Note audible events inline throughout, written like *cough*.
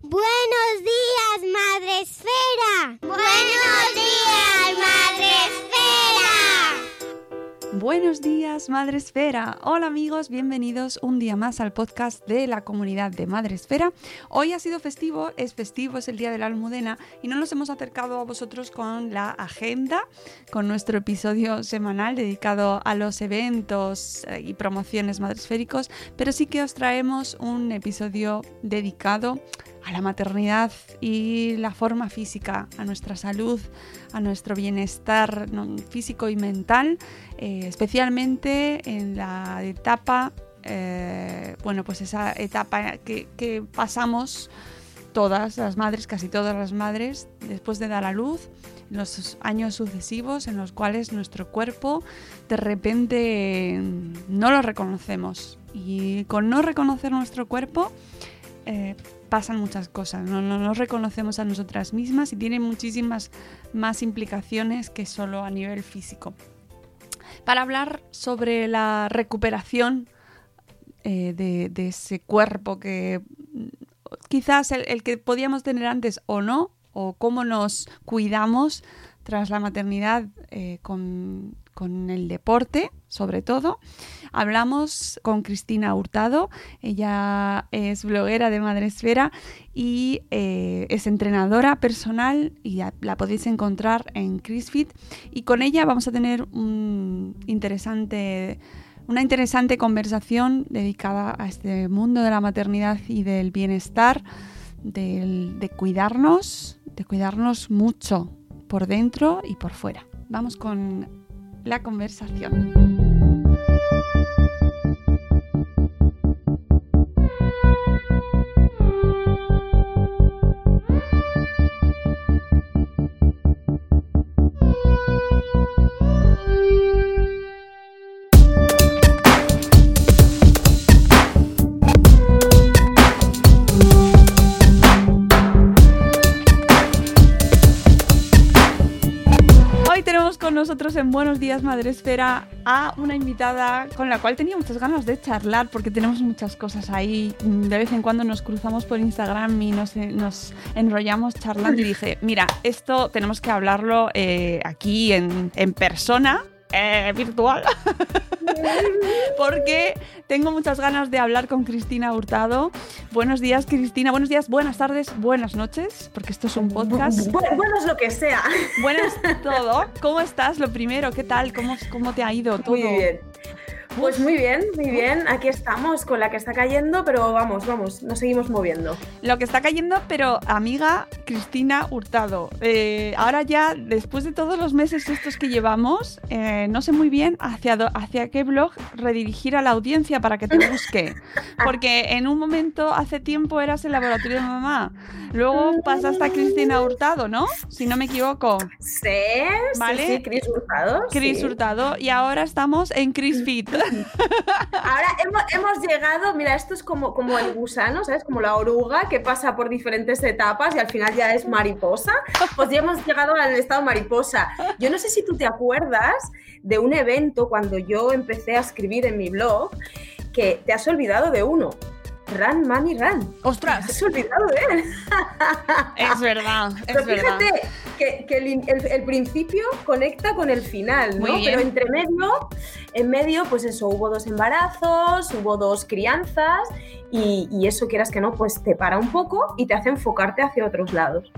Buenos días, Madre Esfera. Buenos días, Madre Esfera. Buenos días, Madre Esfera. Hola amigos, bienvenidos un día más al podcast de la comunidad de Madre Esfera. Hoy ha sido festivo, es festivo, es el Día de la Almudena y no nos hemos acercado a vosotros con la agenda, con nuestro episodio semanal dedicado a los eventos eh, y promociones madresféricos, pero sí que os traemos un episodio dedicado la maternidad y la forma física, a nuestra salud, a nuestro bienestar físico y mental, eh, especialmente en la etapa, eh, bueno, pues esa etapa que, que pasamos todas las madres, casi todas las madres, después de dar a luz, los años sucesivos en los cuales nuestro cuerpo de repente no lo reconocemos. Y con no reconocer nuestro cuerpo, eh, pasan muchas cosas, no, no nos reconocemos a nosotras mismas y tiene muchísimas más implicaciones que solo a nivel físico. Para hablar sobre la recuperación eh, de, ese cuerpo que mm, quizás el, el, que podíamos tener antes o no, o cómo nos cuidamos tras la maternidad eh, con, con el deporte, sobre todo. Hablamos con Cristina Hurtado, ella es bloguera de Madresfera y eh, es entrenadora personal y la, podéis encontrar en CrisFit y con ella vamos a tener un interesante una interesante conversación dedicada a este mundo de la maternidad y del bienestar, del, de cuidarnos, de cuidarnos mucho por dentro y por fuera. Vamos con la conversación. Nosotros en Buenos Días Madresfera a una invitada con la cual tenía muchas ganas de charlar porque tenemos muchas cosas ahí. De vez en cuando nos cruzamos por Instagram y nos, nos enrollamos charlando y dije, mira, esto tenemos que hablarlo eh, aquí en persona eh, virtual. *laughs* Porque tengo muchas ganas de hablar con Cristina Hurtado. Buenos días, Cristina. Buenos días, buenas tardes, buenas noches, porque esto es un podcast. Bu buenos lo que sea. Buenas *laughs* todo. ¿Cómo estás? Lo primero, ¿qué tal? ¿Cómo, cómo te ha ido todo? Muy bien. Pues muy bien, muy bien. Aquí estamos con la que está cayendo, pero vamos, vamos, nos seguimos moviendo. Lo que está cayendo, pero amiga Cristina Hurtado. Eh, ahora ya, después de todos los meses estos que llevamos, eh, no sé muy bien hacia, do, hacia qué blog redirigir a la audiencia para que te busque. *laughs* Porque en un momento, hace tiempo, eras el laboratorio de mamá. Luego pasaste a Cristina Hurtado, ¿no? Si no me equivoco. Sí, ¿vale? sí, sí Cris Hurtado. Cris sí. Hurtado. Y ahora estamos en Cris Fit. *laughs* Ahora hemos, llegado, mira, esto es como, como el gusano, ¿sabes? Como la oruga que pasa por diferentes etapas y al final ya es mariposa. Pues ya hemos llegado al estado mariposa. Yo no sé si tú te acuerdas de un evento cuando yo empecé a escribir en mi blog que te has olvidado de uno. Run, Money, Run. ¡Ostras! Te has olvidado de él. *laughs* Es verdad, es Pero verdad. fíjate que, que el, el- el principio conecta con el final, ¿no? Pero entre medio, en medio, pues eso, hubo dos embarazos, hubo dos crianzas y, y eso quieras que no, pues te para un poco y te hace enfocarte hacia otros lados.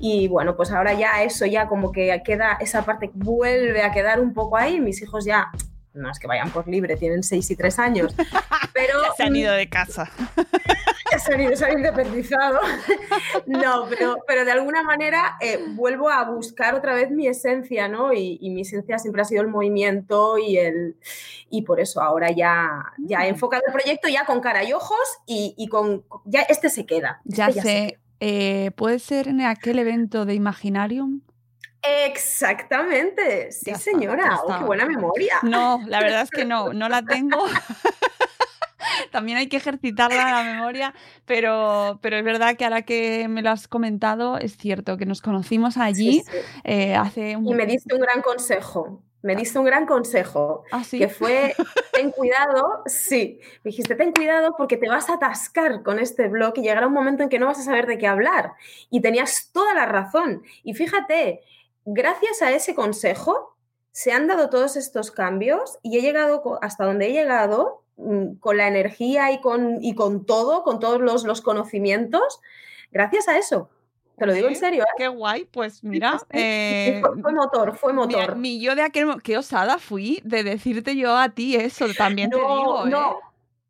Y bueno, pues ahora ya eso ya como que queda, esa parte vuelve a quedar un poco ahí, mis hijos ya... No es que vayan por libre, tienen 6 y 3 años, *laughs* pero Se han ido de casa. *laughs* ya se han ido, se han independizado. *laughs* No, pero, pero de alguna manera eh, vuelvo a buscar otra vez mi esencia, ¿no? Y, y mi esencia siempre ha sido el movimiento y el y por eso ahora ya, ya he enfocado el proyecto ya con cara y ojos y, y con ya este se queda. Ya este se sé. eh, ¿Puede ser en aquel evento de Imaginarium? Exactamente, sí está, señora. Oh, qué buena memoria. No, la verdad es que no, no la *laughs* tengo. *laughs* También hay que ejercitarla la memoria, pero, pero es verdad que ahora que me lo has comentado, es cierto que nos conocimos allí Sí, sí. eh, hace un... Y me diste un gran consejo. Me diste un gran consejo. Ah, sí. que fue ten cuidado, sí, me dijiste ten cuidado porque te vas a atascar con este blog y llegará un momento en que no vas a saber de qué hablar. Y tenías toda la razón. Y fíjate, gracias a ese consejo se han dado todos estos cambios y he llegado hasta donde he llegado mm, con la energía y con, y con todo, con todos los, los conocimientos, gracias a eso. Te lo digo en serio, ¿eh? Qué guay, pues mira, eh, fue, fue motor, fue motor. mi yo de aquel... Qué osada fui de decirte yo a ti eso, también te digo, ¿eh?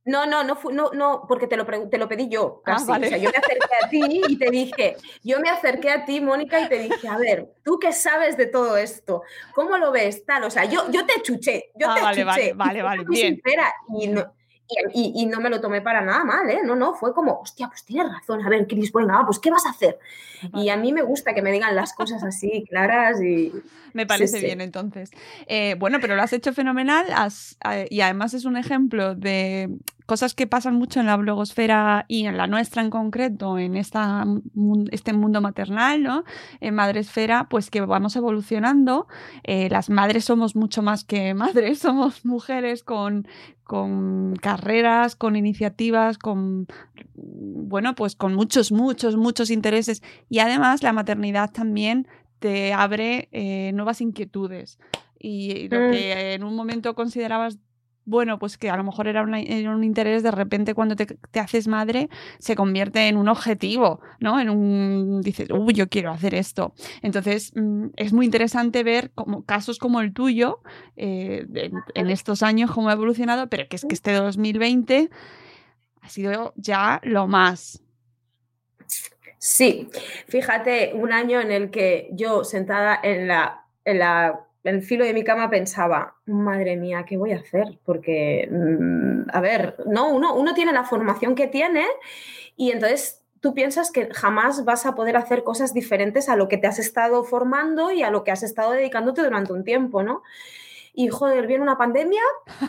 No, no, no, no, no, no, porque te lo, te lo pedí yo, Ah, casi. vale. O sea, yo me acerqué a ti y te dije, yo me acerqué a ti, Mónica, y te dije, a ver, tú qué sabes de todo esto, ¿cómo lo ves? Tal, o sea, yo, yo te chuché, yo Ah, te vale, chuché. vale, vale, vale, bien. sincera, y no, y, no me lo tomé para nada mal, ¿eh? No, no, fue como, hostia, pues tienes razón, a ver, Cris, venga, pues ¿qué vas a hacer? Y a mí me gusta que me digan las cosas así, claras y... *laughs* Me parece sí. bien, entonces. Eh, bueno, pero lo has hecho fenomenal has- eh, y además es un ejemplo de cosas que pasan mucho en la blogosfera y en la nuestra en concreto, en esta, este mundo maternal, ¿no? En Madresfera, pues que vamos evolucionando. Eh, las madres somos mucho más que *laughs* madres, somos mujeres con, con carreras, con iniciativas, con, bueno, pues con muchos, muchos, muchos intereses. Y además la maternidad también te abre eh, nuevas inquietudes. Y lo Mm. que en un momento considerabas, bueno, pues que a lo mejor era, una- era un interés, de repente cuando te, te haces madre se convierte en un objetivo, ¿no? En un, dices, uy, yo quiero hacer esto. Entonces, mm, es muy interesante ver como, casos como el tuyo eh, en, en estos años, cómo ha evolucionado, pero que es que este 2020 ha sido ya lo más. Sí, fíjate, un año en el que yo sentada en la, en la, el filo de mi cama pensaba, madre mía, ¿qué voy a hacer? Porque, mm, a ver, no, uno, uno tiene la formación que tiene y entonces tú piensas que jamás vas a poder hacer cosas diferentes a lo que te has estado formando y a lo que has estado dedicándote durante un tiempo, ¿no? Y joder, viene una pandemia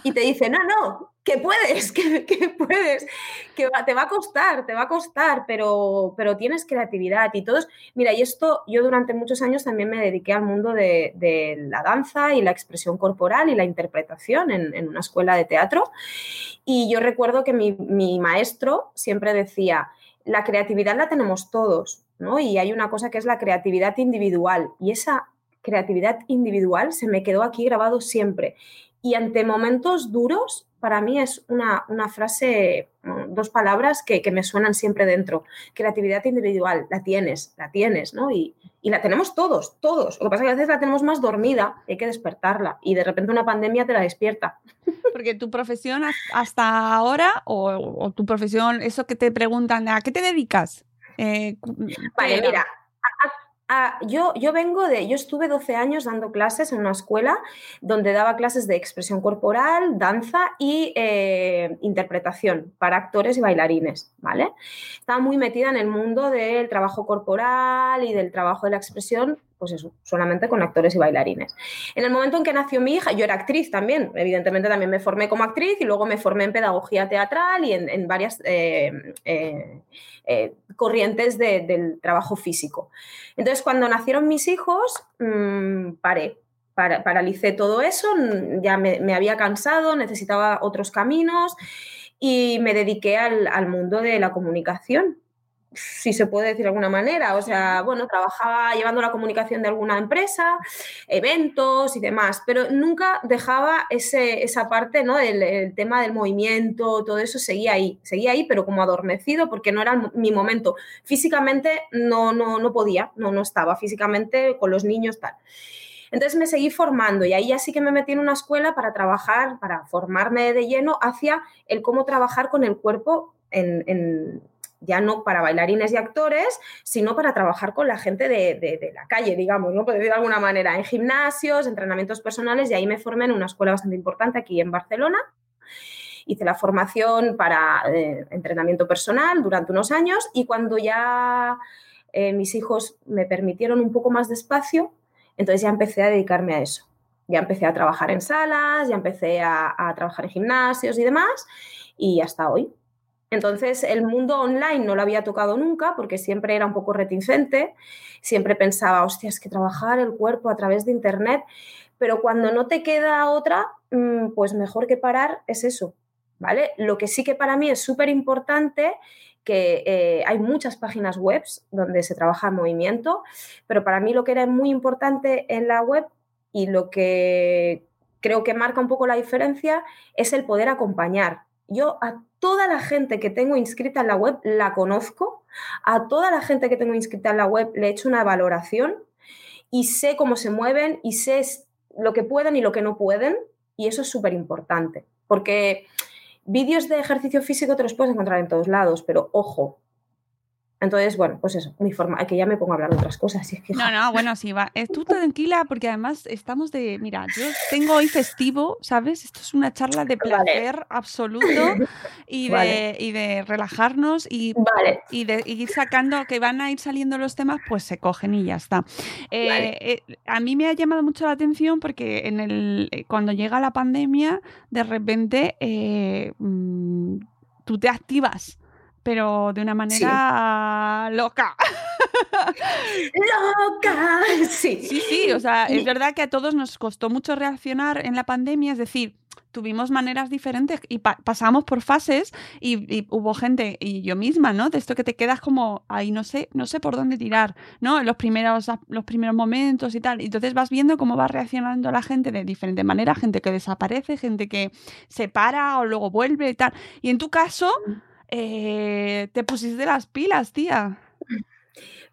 y te dice, no, no, *laughs* que puedes, que, puedes, que te va a costar, te va a costar, pero, pero tienes creatividad y todos. Mira, y esto yo durante muchos años también me dediqué al mundo de, de la danza y la expresión corporal y la interpretación en, en una escuela de teatro. Y yo recuerdo que mi, mi maestro siempre decía, la creatividad la tenemos todos, ¿no? Y hay una cosa que es la creatividad individual y esa creatividad individual se me quedó aquí grabado siempre. Y ante momentos duros, para mí es una, una frase, dos palabras que, que me suenan siempre dentro. Creatividad individual, la tienes, la tienes, ¿no? Y, y la tenemos todos, todos. Lo que pasa es que a veces la tenemos más dormida, hay que despertarla. Y de repente una pandemia te la despierta. Porque tu profesión has- hasta ahora, o, o tu profesión, eso que te preguntan, ¿a qué te dedicas? Eh, cu- ¿qué Vale, era? mira, a- a- a- yo, yo vengo de, yo estuve 12 años dando clases en una escuela donde daba clases de expresión corporal, danza y eh, interpretación para actores y bailarines, ¿vale? Estaba muy metida en el mundo del trabajo corporal y del trabajo de la expresión, pues eso, solamente con actores y bailarines. En el momento en que nació mi hija, yo era actriz también, evidentemente también me formé como actriz y luego me formé en pedagogía teatral y en, varias eh, eh, eh, corrientes de- del trabajo físico. Entonces, cuando nacieron mis hijos, mm, paré, para- paralicé todo eso, ya me, había cansado, necesitaba otros caminos y me dediqué al mundo de la comunicación si se puede decir de alguna manera. O sea, bueno, trabajaba llevando la comunicación de alguna empresa, eventos y demás, pero nunca dejaba ese, esa parte, ¿no? El, tema del movimiento, todo eso seguía ahí, seguía ahí, pero como adormecido porque no era mi momento. Físicamente no, no, no podía, no, no estaba físicamente con los niños, tal. Entonces me seguí formando y ahí ya sí que me metí en una escuela para trabajar, para formarme de lleno hacia el cómo trabajar con el cuerpo en ya no para bailarines y actores, sino para trabajar con la gente de, la calle, digamos, ¿no? De alguna manera, en gimnasios, entrenamientos personales, y ahí me formé en una escuela bastante importante aquí en Barcelona. Hice la formación para eh, entrenamiento personal durante unos años y cuando ya eh, mis hijos me permitieron un poco más de espacio, entonces ya empecé a dedicarme a eso. Ya empecé a trabajar en salas, ya empecé a trabajar en gimnasios y demás, y hasta hoy. Entonces, el mundo online no lo había tocado nunca porque siempre era un poco reticente, siempre pensaba, hostia, es que trabajar el cuerpo a través de Internet, pero cuando no te queda otra, mm, pues mejor que parar es eso, ¿vale? Lo que sí que para mí es súper importante que eh, hay muchas páginas web donde se trabaja el movimiento, pero para mí lo que era muy importante en la web y lo que creo que marca un poco la diferencia es el poder acompañar. Yo a toda la gente que tengo inscrita en la web la conozco, a toda la gente que tengo inscrita en la web le he hecho una valoración y sé cómo se mueven y sé lo que pueden y lo que no pueden. Y eso es súper importante porque vídeos de ejercicio físico te los puedes encontrar en todos lados, pero ojo, entonces, bueno, pues eso, mi forma, que ya me pongo a hablar de otras cosas. no, no, bueno, sí, va. Eh, tú tranquila, porque además estamos de, mira, yo tengo hoy festivo, ¿sabes? Esto es una charla de placer absoluto y de, y de relajarnos y, y de ir sacando, que van a ir saliendo los temas, pues se cogen y ya está. Eh, eh, a mí me ha llamado mucho la atención porque en el, cuando llega la pandemia, de repente mm, tú te activas pero de una manera loca. ¡Loca! Sí. Sí, sí, o sea, es verdad que a todos nos costó mucho reaccionar en la pandemia, es decir, tuvimos maneras diferentes y pasamos por fases y, hubo gente y yo misma, ¿no? De esto que te quedas como ahí no sé, no sé por dónde tirar, ¿no? En los primeros los primeros momentos y tal. Y entonces vas viendo cómo va reaccionando la gente de diferente manera, gente que desaparece, gente que se para o luego vuelve y tal. Y en tu caso, eh, te pusiste las pilas, tía.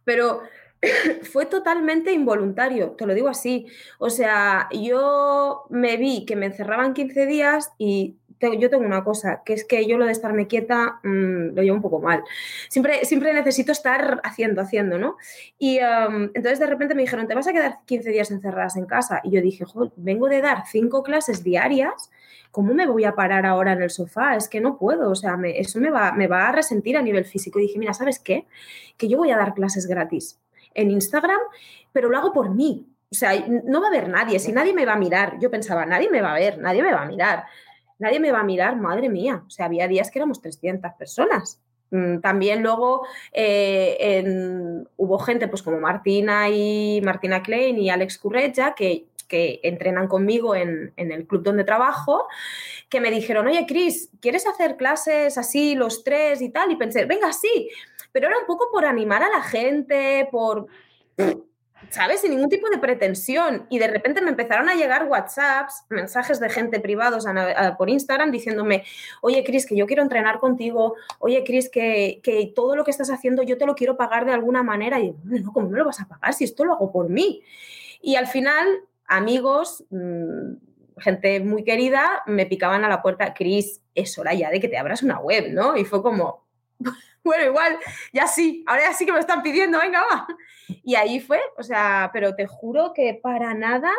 Pero *clears throat* fue totalmente involuntario, te lo digo así. O sea, yo me vi que me encerraban 15 días y yo tengo una cosa, que es que yo lo de estarme quieta mm, lo llevo un poco mal. Siempre, siempre necesito estar haciendo, haciendo, ¿no? Y entonces de repente me dijeron, te vas a quedar 15 días encerradas en casa. Y yo dije, vengo de dar cinco clases diarias ¿cómo me voy a parar ahora en el sofá? Es que no puedo, o sea, eso me va, me va a resentir a nivel físico. Y dije, mira, ¿sabes qué? Que yo voy a dar clases gratis en Instagram, pero lo hago por mí. O sea, no va a haber nadie, si nadie me va a mirar, yo pensaba, nadie me va a ver, nadie me va a mirar, nadie me va a mirar, madre mía. O sea, había días que éramos 300 personas. Mm, también luego eh, hubo gente pues como Martina y Martina Klein y Alex Currella que que entrenan conmigo en, el club donde trabajo, que me dijeron, oye, Cris, ¿quieres hacer clases así los tres y tal? Y pensé, venga, sí, pero era un poco por animar a la gente, por... ¿Sabes? Sin ningún tipo de pretensión. Y de repente me empezaron a llegar WhatsApps, mensajes de gente privados por Instagram diciéndome, oye, Cris, que yo quiero entrenar contigo, oye, Cris, que, que, todo lo que estás haciendo yo te lo quiero pagar de alguna manera. Y yo, no, ¿cómo me lo vas a pagar si esto lo hago por mí? Y al final amigos, mm, gente muy querida, me picaban a la puerta, Cris, es hora ya de que te abras una web, ¿no? Y fue como, *laughs* bueno, igual, ya sí, ahora ya sí que me están pidiendo, venga, va. Y ahí fue, o sea, pero te juro que para nada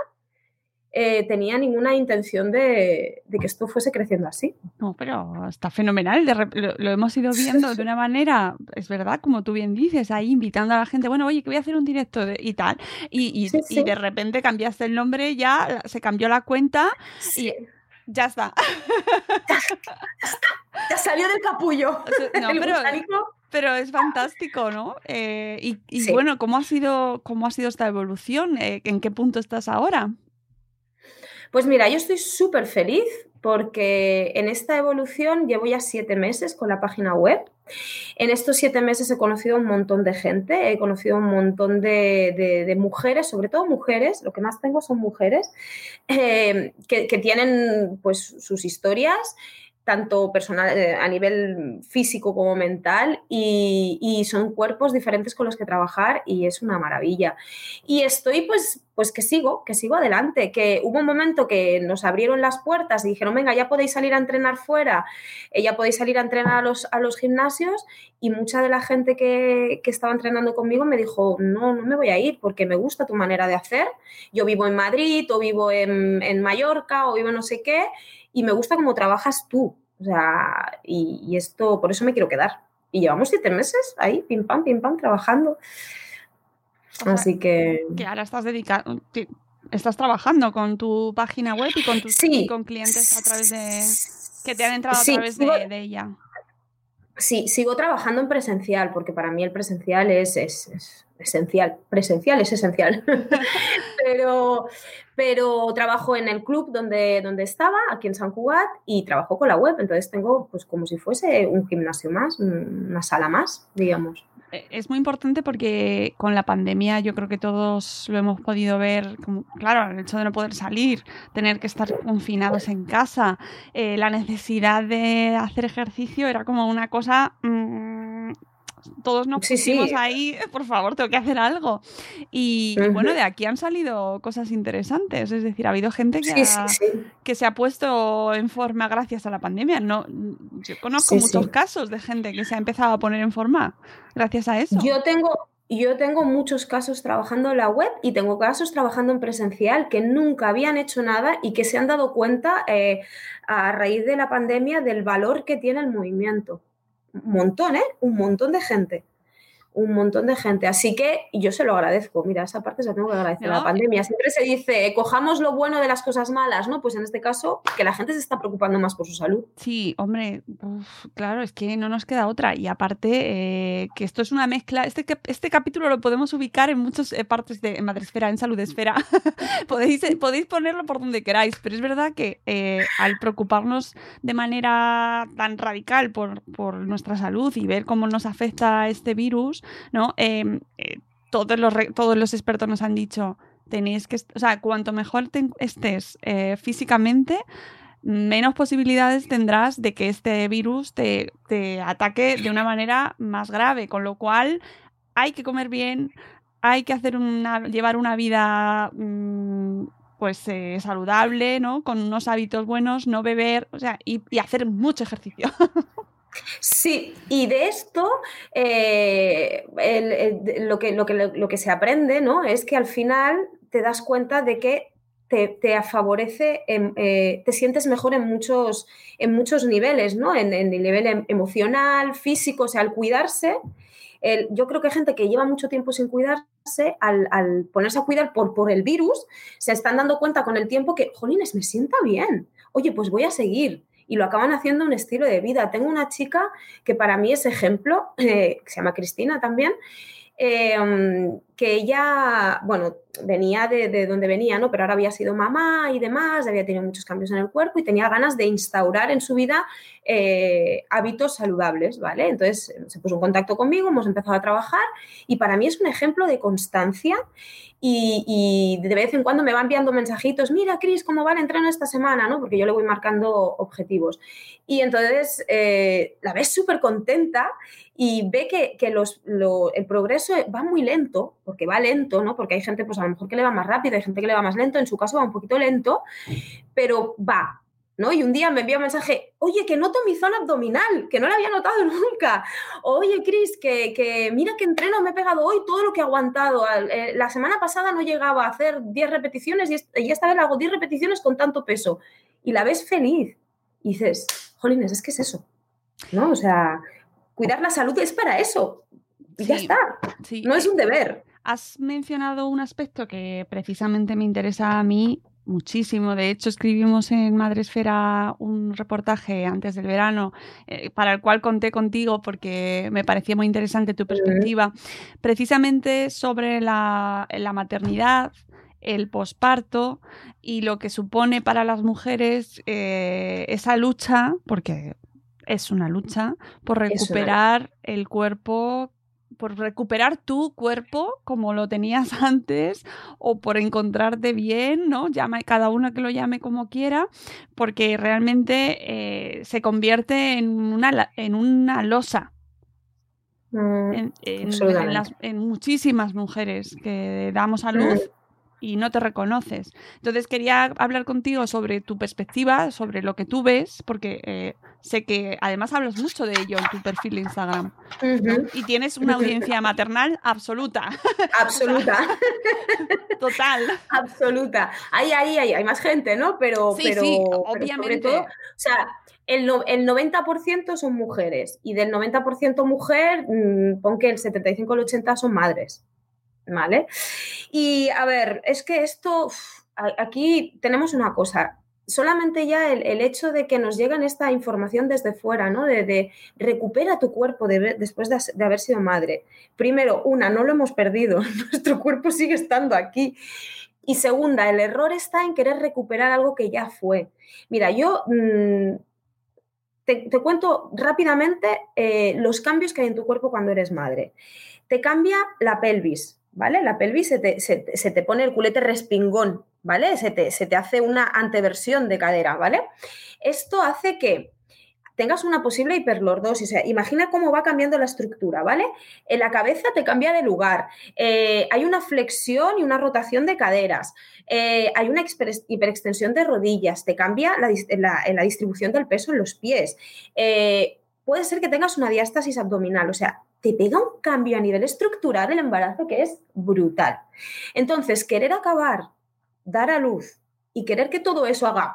eh, tenía ninguna intención de, que esto fuese creciendo así. No, pero está fenomenal. lo, hemos ido viendo de una manera, es verdad, como tú bien dices, ahí invitando a la gente, bueno, oye, que voy a hacer un directo y tal. Y, de repente cambiaste el nombre, ya se cambió la cuenta y ya está. Ya, salió del capullo. *laughs* No, pero, es fantástico, ¿no? Eh, y, bueno, ¿cómo ha sido, cómo ha sido esta evolución? Eh, ¿En qué punto estás ahora? Pues mira, yo estoy súper feliz porque en esta evolución llevo ya siete meses con la página web. En estos siete meses he conocido un montón de gente, he conocido un montón de, mujeres, sobre todo mujeres, lo que más tengo son mujeres, eh, que, que, tienen pues sus historias tanto personal, eh, a nivel físico como mental, y, son cuerpos diferentes con los que trabajar y es una maravilla. Y estoy pues, pues que sigo, que sigo adelante, que hubo un momento que nos abrieron las puertas y dijeron, venga, ya podéis salir a entrenar fuera, eh, ya podéis salir a entrenar a los, a los gimnasios y mucha de la gente que, estaba entrenando conmigo me dijo, no, no me voy a ir porque me gusta tu manera de hacer, yo vivo en Madrid o vivo en, en Mallorca o vivo no sé qué y me gusta cómo trabajas tú. O sea, y, esto, por eso me quiero quedar. Y llevamos siete meses ahí, pim pam, pim pam, trabajando. Así que... Que ahora estás dedicado, estás trabajando con tu página web y con tus con clientes a través de... que te han entrado a través de, ella. Sí, sigo trabajando en presencial, porque para mí el presencial es, es esencial. Presencial es esencial. *laughs* *laughs* pero, pero trabajo en el club donde, donde estaba, aquí en San Cugat, y trabajo con la web. Entonces tengo pues como si fuese un gimnasio más, una sala más, digamos. E, es muy importante porque con la pandemia yo creo que todos lo hemos podido ver, claro, el hecho de no poder salir, tener que estar confinados en casa, eh, la necesidad de hacer ejercicio era como una cosa... Mm, todos nos pusimos ahí, *laughs* por favor, tengo que hacer algo. Y, bueno, de aquí han salido cosas interesantes. Es decir, ha habido gente que, que se ha puesto en forma gracias a la pandemia. No, yo conozco muchos casos de gente que se ha empezado a poner en forma gracias a eso. Yo tengo, yo tengo muchos casos trabajando en la web y tengo casos trabajando en presencial que nunca habían hecho nada y que se han dado cuenta eh, a raíz de la pandemia del valor que tiene el movimiento montón, ¿eh? Un montón de gente un montón de gente. Así que yo se lo agradezco. Mira, esa parte se la tengo que agradecer a la pandemia. Siempre se dice, cojamos lo bueno de las cosas malas, ¿no? Pues en este caso, que la gente se está preocupando más por su salud. Sí, hombre, claro, es que no nos queda otra. Y aparte, eh, que esto es una mezcla. Este, este capítulo lo podemos ubicar en muchas eh, partes de Madresfera, en Salud Esfera. *laughs* podéis, eh, podéis ponerlo por donde queráis, pero es verdad que al preocuparnos de manera tan radical por, por nuestra salud y ver cómo nos afecta este virus, ¿no? Em, eh, todos, los, todos los expertos nos han dicho, tenéis que, o sea, cuanto mejor estés eh, físicamente, menos posibilidades tendrás de que este virus te, ataque de una manera más grave, con lo cual hay que comer bien, hay que hacer una, llevar una vida mm, pues eh, saludable, ¿no? Con unos hábitos buenos, no beber, o sea, y hacer mucho ejercicio. *laughs* Sí, y de esto eh, lo, que, lo, que, lo, que, se aprende ¿no? es que al final te das cuenta de que te, te favorece, eh, te sientes mejor en muchos, en muchos niveles, ¿no? En, el nivel em, emocional, físico, o sea, al cuidarse. yo creo que gente que lleva mucho tiempo sin cuidarse, al, al, ponerse a cuidar por, por el virus, se están dando cuenta con el tiempo que, jolines, me sienta bien. Oye, pues voy a seguir y lo acaban haciendo un estilo de vida. Tengo una chica que para mí es ejemplo, eh, que se llama Cristina también, em, que ella, bueno, venía de, donde venía, ¿no? Pero ahora había sido mamá y demás, había tenido muchos cambios en el cuerpo y tenía ganas de instaurar en su vida eh, hábitos saludables, ¿vale? Entonces se puso en contacto conmigo, hemos empezado a trabajar y para mí es un ejemplo de constancia y, de vez en cuando me va enviando mensajitos, mira, Cris, ¿cómo va el entreno esta semana? ¿no? Porque yo le voy marcando objetivos. Y entonces eh, la ves súper contenta y ve que, el progreso va muy lento, porque va lento, ¿no? Porque hay gente, pues a lo mejor que le va más rápido, hay gente que le va más lento, en su caso va un poquito lento, pero va, y un día me envía un mensaje, oye, que noto mi zona abdominal, que no la había notado *laughs* nunca. Oye, Cris, que, mira qué entreno me he pegado hoy, todo lo que he aguantado. Eh, la semana pasada no llegaba a hacer 10 repeticiones y esta vez hago 10 repeticiones con tanto peso. Y la ves feliz. Y dices, jolines, es que es eso. ¿No? O sea, cuidar la salud es para eso. Y ya está. No es un deber. Has mencionado un aspecto que precisamente me interesa a mí muchísimo. De hecho, escribimos en Madresfera un reportaje antes del verano eh, para el cual conté contigo porque me parecía muy interesante tu perspectiva, precisamente sobre la, la maternidad el posparto y lo que supone para las mujeres eh, esa lucha, porque es una lucha, por recuperar el cuerpo, por recuperar tu cuerpo como lo tenías *laughs* antes o por encontrarte bien, ¿no? Llama, cada uno que lo llame como quiera, porque realmente eh, se convierte en una, en una losa Mm, en, en- absolutamente. en las- en muchísimas mujeres que damos a luz y no te reconoces. Entonces quería hablar contigo sobre tu perspectiva, sobre lo que tú ves, porque eh, sé que además hablas mucho de ello en tu perfil de Instagram y tienes una audiencia maternal absoluta, *laughs* Absoluta. total. Absoluta. Ahí, ahí, ahí, hay más gente, ¿no? Pero, Sí, pero, sí, pero obviamente. sobre todo, o sea, el, no- el 90% son mujeres y del 90% mujer, mm, pon que el 75 o el 80 son madres, ¿vale? Y a ver, es que esto, aquí tenemos una cosa. Solamente ya el, el hecho de que nos llegan esta información desde fuera, ¿no? De, de recupera tu cuerpo después de, de haber sido madre. Primero, una, no lo hemos perdido, *laughs* nuestro cuerpo sigue estando aquí. Y segunda, el error está en querer recuperar algo que ya fue. Mira, yo mm, te, te cuento rápidamente eh, los cambios que hay en tu cuerpo cuando eres madre. Te cambia la pelvis, ¿vale? La pelvis se te, se te- pone el culete respingón, ¿vale? Se te, se te hace una anteversión de cadera, ¿vale? Esto hace que tengas una posible hiperlordosis. O sea, imagina cómo va cambiando la estructura, ¿vale? En la cabeza te cambia de lugar. eh, hay una flexión y una rotación de caderas. eh, hay una hiperextensión de rodillas. Te cambia la, la- la distribución del peso en los pies. eh, puede ser que tengas una diástasis abdominal. O sea, te pega un cambio a nivel estructural el embarazo que es brutal. Entonces, querer acabar, dar a luz y querer que todo eso haga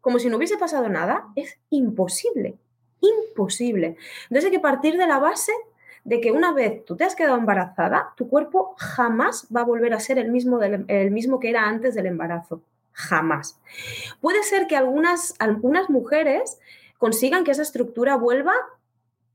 como si no hubiese pasado nada es imposible. Imposible. Entonces hay que partir de la base de que una vez tú te has quedado embarazada, tu cuerpo jamás va a volver a ser el mismo, del- el mismo que era antes del embarazo. Jamás. Puede ser que algunas, algunas mujeres consigan que esa estructura vuelva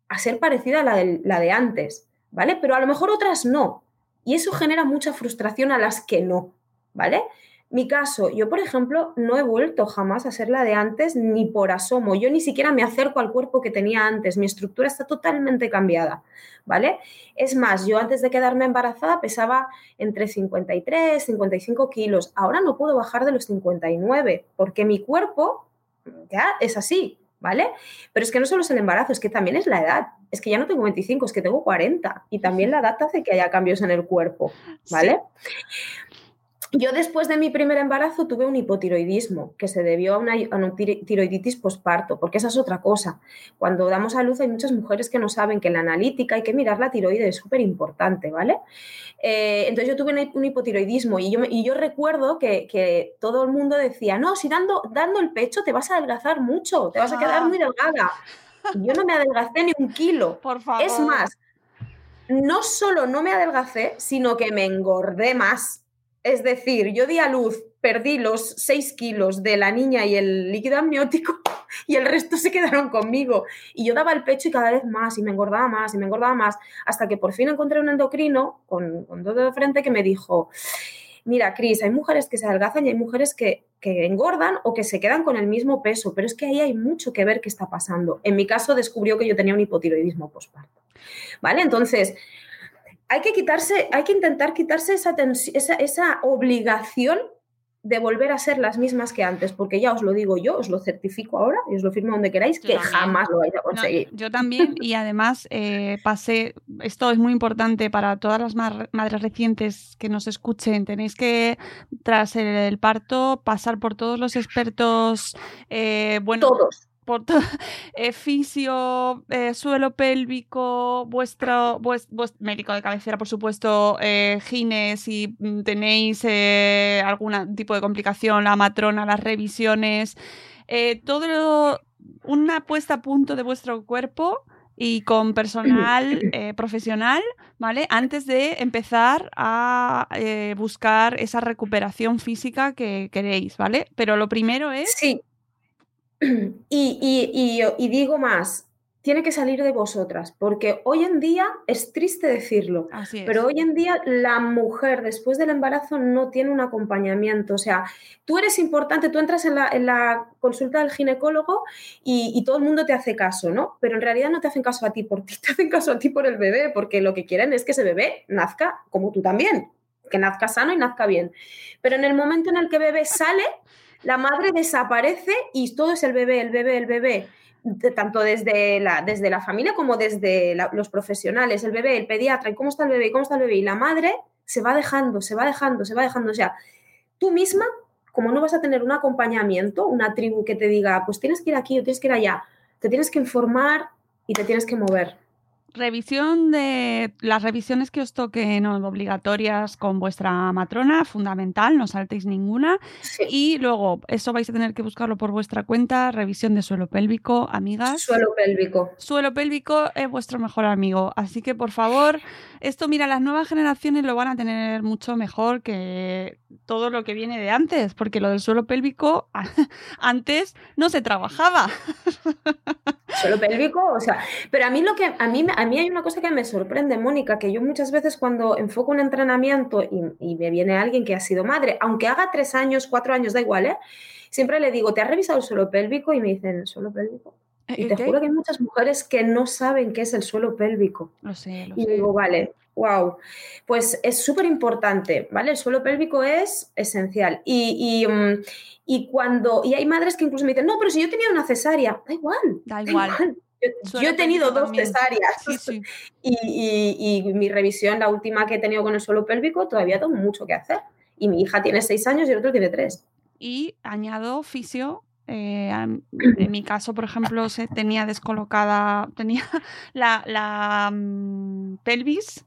a ser parecida a la, del- la de antes, ¿vale? Pero a lo mejor otras no. Y eso genera mucha frustración a las que no, ¿vale? Mi caso, yo por ejemplo no he vuelto jamás a ser la de antes ni por asomo. Yo ni siquiera me acerco al cuerpo que tenía antes. Mi estructura está totalmente cambiada, ¿vale? Es más, yo antes de quedarme embarazada pesaba entre 53, 55 kilos. Ahora no puedo bajar de los 59 porque mi cuerpo ya es así, ¿vale? Pero es que no solo es el embarazo, es que también es la edad. Es que ya no tengo 25, es que tengo 40. Y también *laughs* la edad hace que haya cambios en el cuerpo, ¿vale? Yo después de mi primer embarazo tuve un hipotiroidismo que se debió a una, a una tiro- tiroiditis posparto, porque esa es otra cosa. Cuando damos a luz hay muchas mujeres que no saben que en la analítica hay que mirar la tiroides, es súper importante, ¿vale? Eh, entonces yo tuve un, hipotiroidismo y yo, y yo recuerdo que, que todo el mundo decía, no, si dando, dando el pecho te vas a adelgazar mucho, te vas a quedar Ah. muy delgada. Y yo no me adelgacé ni un kilo. *laughs* Por favor. Es más, no solo no me adelgacé, sino que me engordé más. Es decir, yo di a luz, perdí los 6 kilos de la niña y el líquido amniótico *laughs* y el resto se quedaron conmigo. Y yo daba el pecho y cada vez más y me engordaba más y me engordaba más, hasta que por fin encontré un endocrino con, con todo de frente que me dijo, mira, Cris, hay mujeres que se adelgazan y hay mujeres que, que engordan o que se quedan con el mismo peso, pero es que ahí hay mucho que ver qué está pasando. En mi caso descubrió que yo tenía un hipotiroidismo postparto. ¿Vale? Entonces, hay que quitarse, hay que intentar quitarse esa, esa, esa obligación de volver a ser las mismas que antes, porque ya os lo digo yo, os lo certifico ahora y os lo firmo donde queráis, Yo que también. jamás lo vais a No, conseguir. yo también, y además eh, pasé, esto es muy importante para todas las madres recientes que nos escuchen, tenéis que, tras el, el parto, pasar por todos los expertos, eh, bueno, Todos. Por to- eh, fisio, eh, suelo pélvico, vuestro, *laughs* vues- vues- médico de cabecera, por supuesto, eh, gines, si tenéis eh, algún tipo de complicación, la matrona, las revisiones, eh, todo lo- una puesta a punto de vuestro cuerpo y con personal *clears throat* profesional, ¿vale? Antes de empezar a buscar esa recuperación física que queréis, ¿vale? Pero lo primero es... Sí. *clears throat* Y, y- y- y digo más, tiene que salir de vosotras, porque hoy en día es triste decirlo, Así es. pero hoy en día la mujer después del embarazo no tiene un acompañamiento. O sea, tú eres importante, tú entras en la, en la consulta del ginecólogo y, y todo el mundo te hace caso, ¿no? Pero en realidad no te hacen caso a ti por ti, *laughs* te hacen caso a ti por el bebé, porque lo que quieren es que ese bebé nazca como tú también, que nazca sano y nazca bien. Pero en el momento en el que el bebé sale, la madre desaparece y todo es el bebé, el bebé, el bebé tanto desde la, desde la familia como desde los profesionales, el bebé, el pediatra, y cómo está el bebé, y cómo está el bebé, y la madre se va dejando, se va dejando, se va dejando. O sea, tú misma, como no vas a tener un acompañamiento, una tribu que te diga, pues tienes que ir aquí o tienes que ir allá, te tienes que informar y te tienes que mover. Revisión de las revisiones que os toquen obligatorias con vuestra matrona, fundamental, no saltéis ninguna. Sí. Y luego, eso vais a tener que buscarlo por vuestra cuenta, revisión de suelo pélvico, amigas. Suelo pélvico. Suelo pélvico es vuestro mejor amigo. Así que, por favor, esto, mira, las nuevas generaciones lo van a tener mucho mejor que todo lo que viene de antes, porque lo del suelo pélvico *laughs* antes no se trabajaba. Suelo pélvico, o sea, pero a mí lo que a mí a mí hay una cosa que me sorprende, Mónica, que yo muchas veces cuando enfoco un entrenamiento y, y me viene alguien que ha sido madre, aunque haga tres años, cuatro años, da igual, ¿eh? Siempre le digo, ¿te has revisado el suelo pélvico? Y me dicen, ¿suelo pélvico? Y te ¿Qué? juro que hay muchas mujeres que no saben qué es el suelo pélvico. Lo sé, lo Y sé. digo, vale, wow. Pues es súper importante, ¿vale? El suelo pélvico es esencial. Y, y, mm, y cuando. Y hay madres que incluso me dicen, no, pero si yo tenía una cesárea, da igual. Da igual. Yo he tenido dos también. cesáreas. Sí, sí. *laughs* Y, y- y mi revisión, la última que he tenido con el suelo pélvico, todavía tengo mucho que hacer. Y mi hija tiene seis años y el otro tiene tres. Y añado fisio. eh, en mi caso, por ejemplo, se tenía descolocada, tenía *laughs* la, la, mm, pelvis,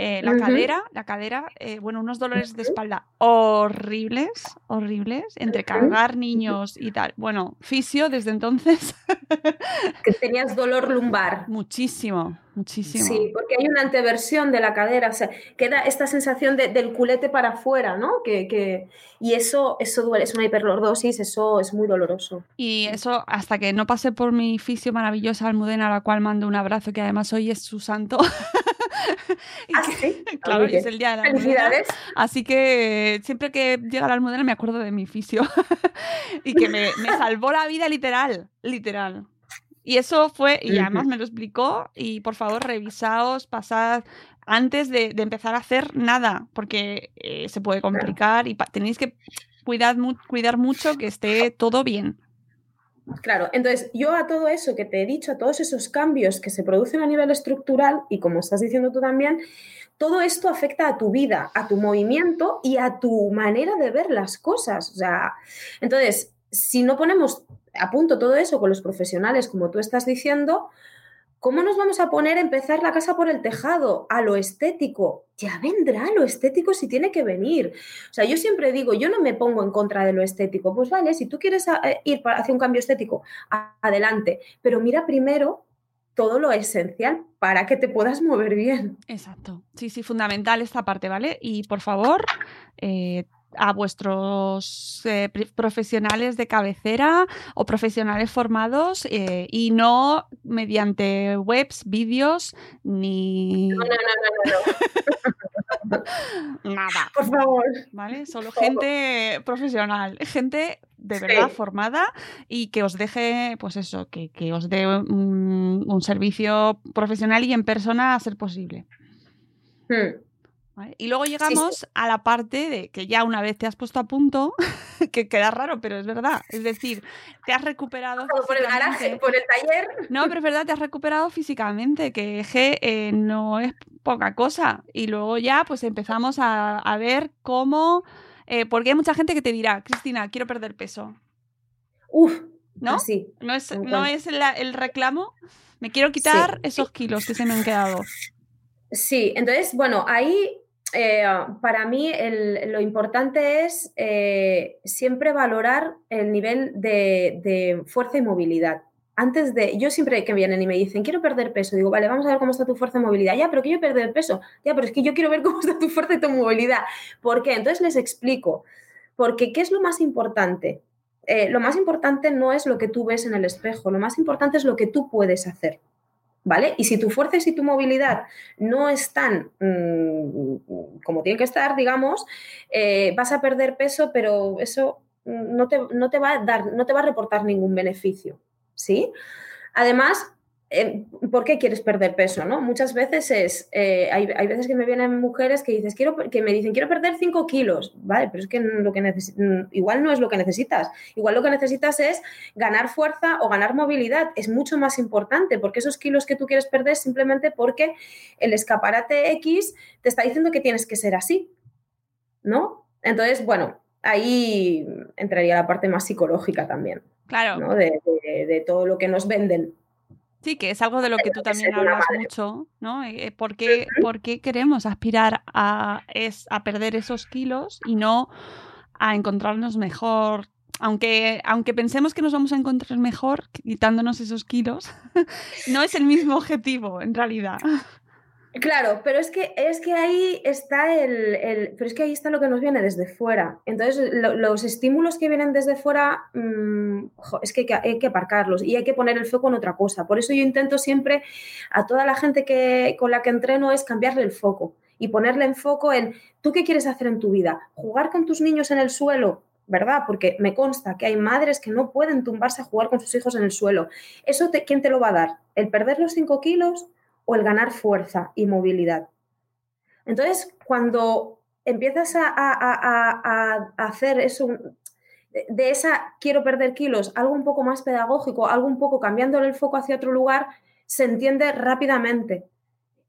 eh, la cadera, la cadera, eh, bueno, unos dolores de espalda horribles, horribles, entre cargar niños y tal. Bueno, fisio desde entonces, *laughs* Que tenías dolor lumbar. muchísimo, muchísimo. Sí, porque hay una anteversión de la cadera, o sea, queda esta sensación de- del culete para afuera, ¿no? Que, que- y eso, eso duele, es una hiperlordosis, eso es muy doloroso. Y eso, hasta que no pasé por mi fisio maravillosa Almudena, a la cual mando un abrazo, que además hoy es su santo. *laughs* *laughs* Y Ah, que- sí. *laughs* claro, Oye, es el día de la Almudena. Felicidades. Así que siempre que llega la almudena me acuerdo de mi fisio. *laughs* y que me, me salvó la vida literal, literal. Y eso fue, y además me lo explicó, y por favor revisaos, pasad antes de, de empezar a hacer nada, porque eh, se puede complicar y tenéis que cuidar, mu- cuidar mucho que esté todo bien. Claro, entonces yo a todo eso que te he dicho, a todos esos cambios que se producen a nivel estructural, y como estás diciendo tú también, todo esto afecta a tu vida, a tu movimiento y a tu manera de ver las cosas. O sea, entonces, si no ponemos a punto todo eso con los profesionales, como tú estás diciendo, ¿cómo nos vamos a poner a empezar la casa por el tejado? A lo estético. Ya vendrá lo estético si tiene que venir. O sea, yo siempre digo, yo no me pongo en contra de lo estético. Pues vale, si tú quieres a- eh, ir hacia un cambio estético, adelante. Pero mira primero todo lo esencial para que te puedas mover bien. Exacto. Sí, sí, fundamental esta parte, ¿vale? Y por favor, eh, a vuestros eh, profesionales de cabecera o profesionales formados eh, y no mediante webs, vídeos ni No, no, no, no, no, nada, Por favor. ¿vale? Solo gente profesional, gente de verdad Sí. formada y que os deje, pues eso, que, que os dé un, un servicio profesional y en persona a ser posible. Hmm. ¿Vale? Y luego llegamos a la parte de que ya una vez te has puesto a punto, *laughs* que queda raro, pero es verdad. Es decir, te has recuperado. Por el garaje, por el taller. No, pero es verdad, te has recuperado físicamente, que G eh, no es poca cosa. Y luego ya, pues empezamos a, a ver cómo. eh, porque hay mucha gente que te dirá, Cristina, quiero perder peso. Uf, ¿No? así. No es, no es la- el reclamo. Me quiero quitar esos kilos que se me han quedado. Sí, entonces, bueno, ahí eh, para mí lo importante es eh, siempre valorar el nivel de, de fuerza y movilidad. Antes de, yo siempre que vienen y me dicen, quiero perder peso, digo, vale, vamos a ver cómo está tu fuerza y movilidad. Ya, pero quiero perder peso. Ya, pero es que yo quiero ver *laughs* cómo está tu fuerza y tu movilidad. ¿Por qué? Entonces les explico. Porque, ¿qué es lo más importante? Eh, lo más importante no es lo que tú ves en el espejo, lo más importante es lo que tú puedes hacer. ¿Vale? Y si tu fuerza y tu movilidad no están mm, como tienen que estar, digamos, eh, vas a perder peso, pero eso no te, no te va a dar, no te va a reportar ningún beneficio, ¿sí? Además, eh, ¿por qué quieres perder peso? ¿no? Muchas veces es, eh, hay, hay, veces que me vienen mujeres que, dices, quiero, que me dicen, quiero perder 5 kilos, ¿vale? Pero es que, lo que igual no es lo que necesitas. Igual lo que necesitas es ganar fuerza o ganar movilidad. Es mucho más importante porque esos kilos que tú quieres perder simplemente porque el escaparate X te está diciendo que tienes que ser así, ¿no? Entonces, bueno, ahí entraría la parte más psicológica también. Claro. ¿no? de, de, de todo lo que nos venden. Sí, que es algo de lo que tú también hablas mucho, ¿no? Eh, ¿Por qué, ¿Por qué, queremos aspirar a, es, a perder esos kilos y no a encontrarnos mejor? Aunque, aunque pensemos que nos vamos a encontrar mejor quitándonos esos kilos, *laughs* no es el mismo objetivo en realidad. Claro, pero es que, es que ahí está el, el, Pero es que ahí está lo que nos viene desde fuera. Entonces, lo, los estímulos que vienen desde fuera, mmm, es que hay, que hay, aparcarlos y hay que poner el foco en otra cosa. Por eso yo intento siempre a toda la gente que, con la que entreno es cambiarle el foco y ponerle en foco en tú qué quieres hacer en tu vida. Jugar con tus niños en el suelo, ¿verdad? Porque me consta que hay madres que no pueden tumbarse a jugar con sus hijos en el suelo. ¿Eso te, quién te lo va a dar? ¿El perder los 5 kilos? O el ganar fuerza y movilidad. Entonces, cuando empiezas a, hacer eso, de esa quiero perder kilos, algo un poco más pedagógico, algo un poco cambiándole el foco hacia otro lugar, se entiende rápidamente.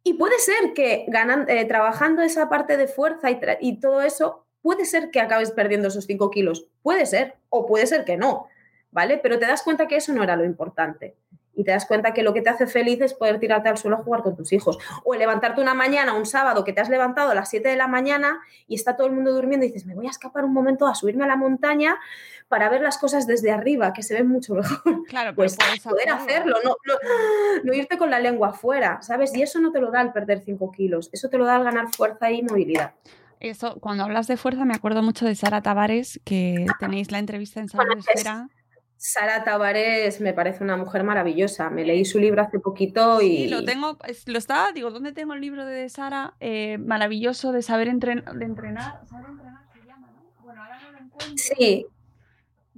Y puede ser que ganan, eh, trabajando esa parte de fuerza y, y, todo eso, puede ser que acabes perdiendo esos 5 kilos. Puede ser, o puede ser que no, ¿vale? Pero te das cuenta que eso no era lo importante y te das cuenta que lo que te hace feliz es poder tirarte al suelo a jugar con tus hijos. O levantarte una mañana, un sábado, que te has levantado a las 7 de la mañana y está todo el mundo durmiendo y dices, me voy a escapar un momento a subirme a la montaña para ver las cosas desde arriba, que se ven mucho mejor. *laughs* Claro, pues poder hacerlo, no, no, no, irte con la lengua afuera, ¿sabes? Y eso no te lo da el perder 5 kilos, eso te lo da el ganar fuerza y movilidad. Eso, cuando hablas de fuerza, me acuerdo mucho de Sara Tavares, que tenéis la entrevista en Salud bueno, Esfera. Sara Tavares me parece una mujer maravillosa. Me leí su libro hace poquito y. Sí, lo tengo, lo estaba, digo, ¿dónde tengo el libro de Sara? Eh, maravilloso de saber entren, de entrenar. Saber entrenar se llama, ¿no? Bueno, ahora no lo encuentro. Sí.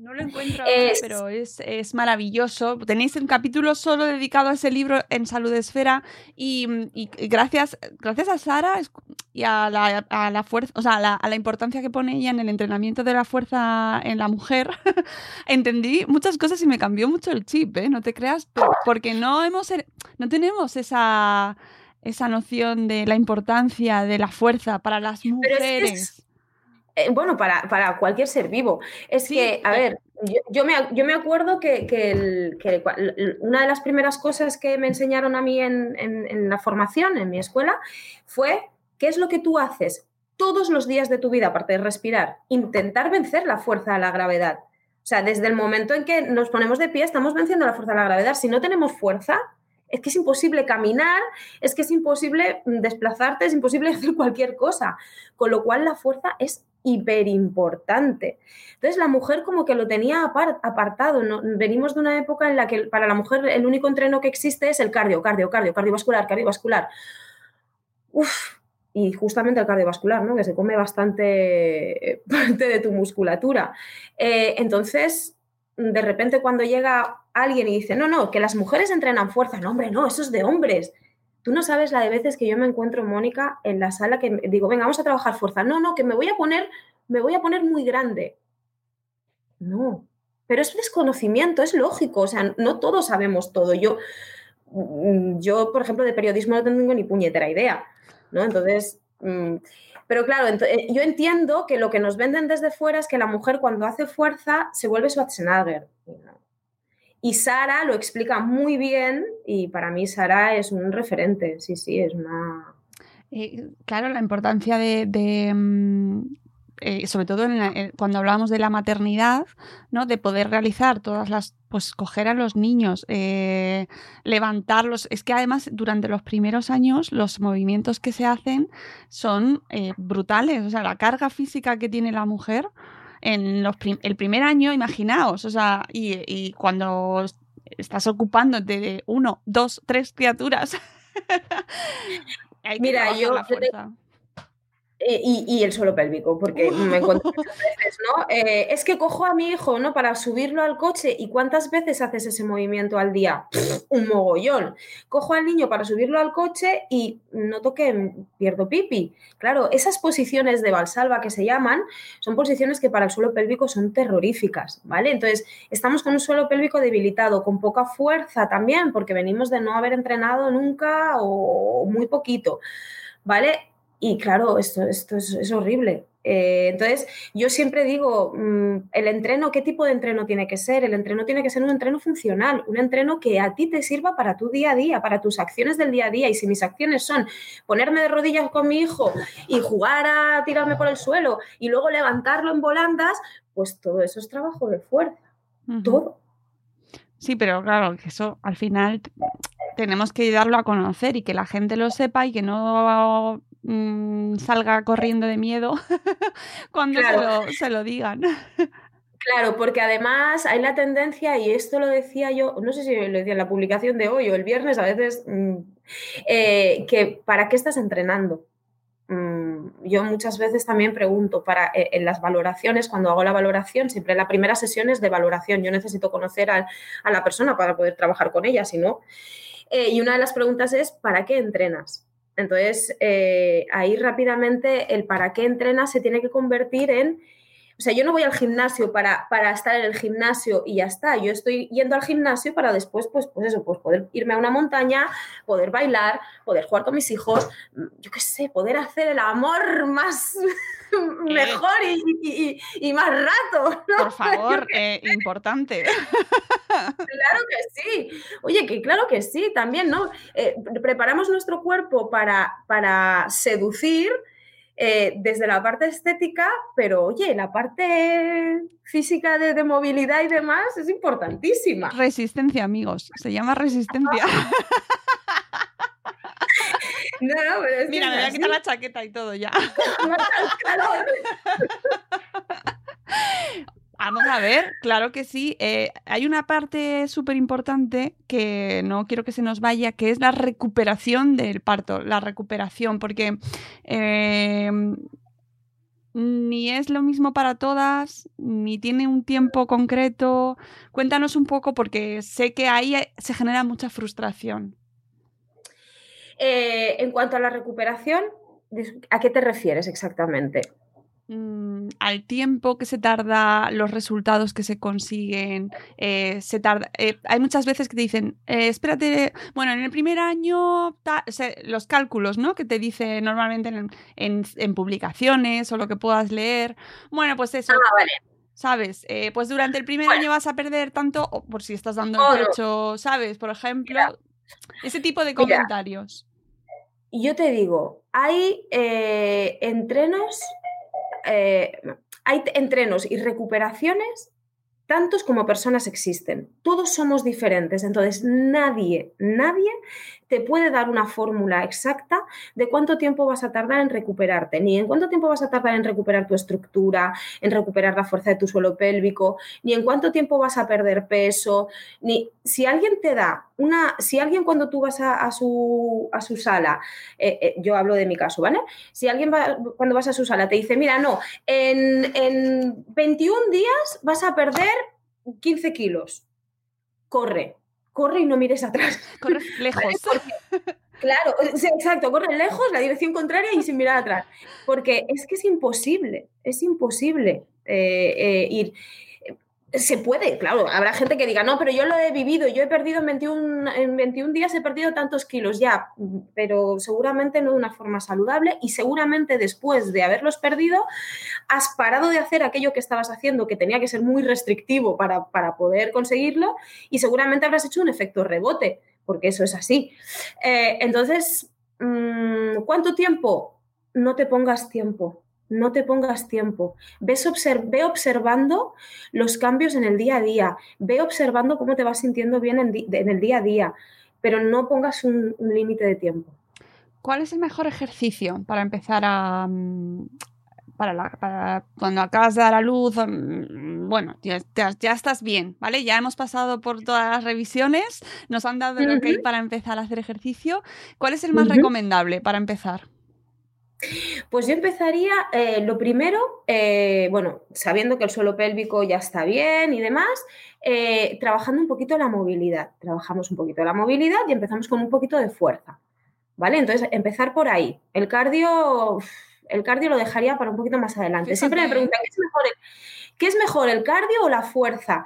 No lo encuentro, es... pero es, es, maravilloso. Tenéis un capítulo solo dedicado a ese libro en Salud Esfera y, y, y gracias, gracias a Sara y a la, a la fuerza, o sea, a la, a la, importancia que pone ella en el entrenamiento de la fuerza en la mujer, *laughs* entendí muchas cosas y me cambió mucho el chip, ¿eh? No te creas, porque no hemos, no tenemos esa, esa noción de la importancia de la fuerza para las mujeres. Eh, bueno, para, para, cualquier ser vivo. Es sí, que, a ver, yo, yo, me, yo me, acuerdo que, que, el, que, una de las primeras cosas que me enseñaron a mí en, en, en, la formación, en mi escuela, fue qué es lo que tú haces todos los días de tu vida, aparte de respirar, intentar vencer la fuerza de la gravedad. O sea, desde el momento en que nos ponemos de pie, estamos venciendo la fuerza de la gravedad. Si no tenemos fuerza, es que es imposible caminar, es que es imposible desplazarte, es imposible *laughs* hacer cualquier cosa. Con lo cual la fuerza es hiper importante. Entonces la mujer como que lo tenía apartado. Venimos de una época en la que para la mujer el único entreno que existe es el cardio, cardio, cardio, cardiovascular, cardiovascular. Uf, y justamente el cardiovascular, ¿no? que se come bastante *laughs* parte de tu musculatura. Eh, entonces, de repente cuando llega alguien y dice, no, no, que las mujeres entrenan fuerza, no, hombre, no, eso es de hombres. Tú no sabes la de veces que yo me encuentro, Mónica, en la sala que digo, venga, vamos a trabajar fuerza. No, no, que me voy a poner, me voy a poner muy grande. No, pero es desconocimiento, es lógico, o sea, no todos sabemos todo. Yo, mm, yo, por ejemplo, de periodismo no tengo ni puñetera idea, ¿no? Entonces, mmm, pero claro, eh, yo entiendo que lo que nos venden desde fuera es que la mujer cuando hace fuerza se vuelve Schwarzenegger. Y Sara lo explica muy bien y para mí Sara es un referente, sí, sí, es una... Eh, claro, la importancia de, mm, eh, sobre todo en la, eh, cuando hablamos de la maternidad, ¿no? De poder realizar todas las, pues coger a los niños, eh, levantarlos. Es que además durante los primeros años los movimientos que se hacen son eh, brutales. O sea, la carga física que tiene la mujer en los prim el primer año, imaginaos, o sea, y, y cuando estás ocupándote de uno, dos, tres criaturas. *laughs* Hay que Mira, yo- la te- fuerza. Y, y el suelo pélvico, porque me encuentro muchas veces, ¿no? Eh, es que cojo a mi hijo, ¿no? Para subirlo al coche y ¿cuántas veces haces ese movimiento al día? Un mogollón. Cojo al niño para subirlo al coche y noto que pierdo pipi. Claro, esas posiciones de valsalva que se llaman son posiciones que para el suelo pélvico son terroríficas, ¿vale? Entonces, estamos con un suelo pélvico debilitado, con poca fuerza también, porque venimos de no haber entrenado nunca o muy poquito, ¿vale? Y claro, esto, esto es, es horrible. Eh, entonces, yo siempre digo, mm, el entreno, ¿qué tipo de entreno tiene que ser? El entreno tiene que ser un entreno funcional, un entreno que a ti te sirva para tu día a día, para tus acciones del día a día. Y si mis acciones son ponerme de rodillas con mi hijo y jugar a tirarme por el suelo y luego levantarlo en volandas, pues todo eso es trabajo de fuerza, todo. Sí, pero claro, que eso al final tenemos que darlo a conocer y que la gente lo sepa y que no mm, salga corriendo de miedo *laughs* cuando se, lo, se lo digan. Claro, porque además hay la tendencia, y esto lo decía yo, no sé si lo decía en la publicación de hoy o el viernes, a veces, mm, eh, que ¿para qué estás entrenando? Mm, yo muchas veces también pregunto para, eh, en las valoraciones, cuando hago la valoración, siempre la primera sesión es de valoración. Yo necesito conocer al- a, la persona para poder trabajar con ella, si no. Eh, y una de las preguntas es, ¿para qué entrenas? Entonces, eh, ahí rápidamente el para qué entrenas se tiene que convertir en o sea, yo no voy al gimnasio para, para estar en el gimnasio y ya está. Yo estoy yendo al gimnasio para después, pues, pues eso, pues poder irme a una montaña, poder bailar, poder jugar con mis hijos, yo qué sé, poder hacer el amor más *laughs* mejor y, y- más rato. ¿no? Por favor, *laughs* eh, importante. *laughs* Claro que sí. Oye, que claro que sí, también, ¿no? Eh, pre- preparamos nuestro cuerpo para, para seducir eh, desde la parte estética, pero oye, la parte física de, de movilidad y demás es importantísima. Resistencia, amigos. Se llama resistencia. *laughs* No, no, pero es que Mira, me voy a quitar la chaqueta y todo ya. *laughs* Vamos a ver, claro que sí. Eh, hay una parte súper importante que no quiero que se nos vaya, que es la recuperación del parto, la recuperación, porque eh, ni es lo mismo para todas, ni tiene un tiempo concreto. Cuéntanos un poco, porque sé que ahí eh, se genera mucha frustración. Eh, en cuanto a la recuperación, ¿a qué te refieres exactamente? Mm, al tiempo que se tarda, los resultados que se consiguen, eh, se tarda. eh, hay muchas veces que te dicen, eh, espérate, bueno, en el primer año, ta- o sea, los cálculos, ¿no? Que te dice normalmente en, en- en publicaciones o lo que puedas leer. Bueno, pues eso. Ah, vale. ¿Sabes? Pues durante el primer Bueno. año vas a perder tanto, o por si estás dando el no. pecho, ¿sabes? Por ejemplo, Mira. ese tipo de comentarios. Yo te digo, hay eh, entrenos, eh, hay entrenos y recuperaciones tantos como personas existen. Todos somos diferentes, entonces nadie, nadie te puede dar una fórmula exacta de cuánto tiempo vas a tardar en recuperarte, ni en cuánto tiempo vas a tardar en recuperar tu estructura, en recuperar la fuerza de tu suelo pélvico, ni en cuánto tiempo vas a perder peso, ni si alguien te da una, si alguien cuando tú vas a, su, a su sala, eh, eh, yo hablo de mi caso, ¿vale? Si alguien va, cuando vas a su sala te dice, mira, no, en, en 21 días vas a perder 15 kilos, corre, corre y no mires atrás. *laughs* Corres *laughs* lejos. *laughs* Claro, sea, exacto, corre lejos, la dirección contraria y sin mirar atrás. Porque es que es imposible, es imposible eh, eh, ir. Se puede, claro, habrá gente que diga, no, pero yo lo he vivido, yo he perdido en 21, en 21 días, he perdido tantos kilos ya, pero seguramente no de una forma saludable y seguramente después de haberlos perdido, has parado de hacer aquello que estabas haciendo, que tenía que ser muy restrictivo para, para poder conseguirlo y seguramente habrás hecho un efecto rebote, porque eso es así. Eh, entonces, mm, ¿cuánto tiempo? No te pongas tiempo, no te pongas tiempo. Ves ve observando los cambios en el día a día, ve observando cómo te vas sintiendo bien en, el día a día, pero no pongas un, un límite de tiempo. ¿Cuál es el mejor ejercicio para empezar a... mm, Para, la- para cuando acabas de dar a luz, mm, bueno, ya, ya- ya estás bien, ¿vale? Ya hemos pasado por todas las revisiones, nos han dado el ok para empezar a hacer ejercicio. ¿Cuál es el más recomendable para empezar? Pues yo empezaría, eh, lo primero, eh, bueno, sabiendo que el suelo pélvico ya está bien y demás, eh, trabajando un poquito la movilidad. Trabajamos un poquito la movilidad y empezamos con un poquito de fuerza, ¿vale? Entonces, empezar por ahí. El cardio, el cardio lo dejaría para un poquito más adelante. Siempre me preguntan, ¿qué es mejor el, qué es mejor, el cardio o la fuerza?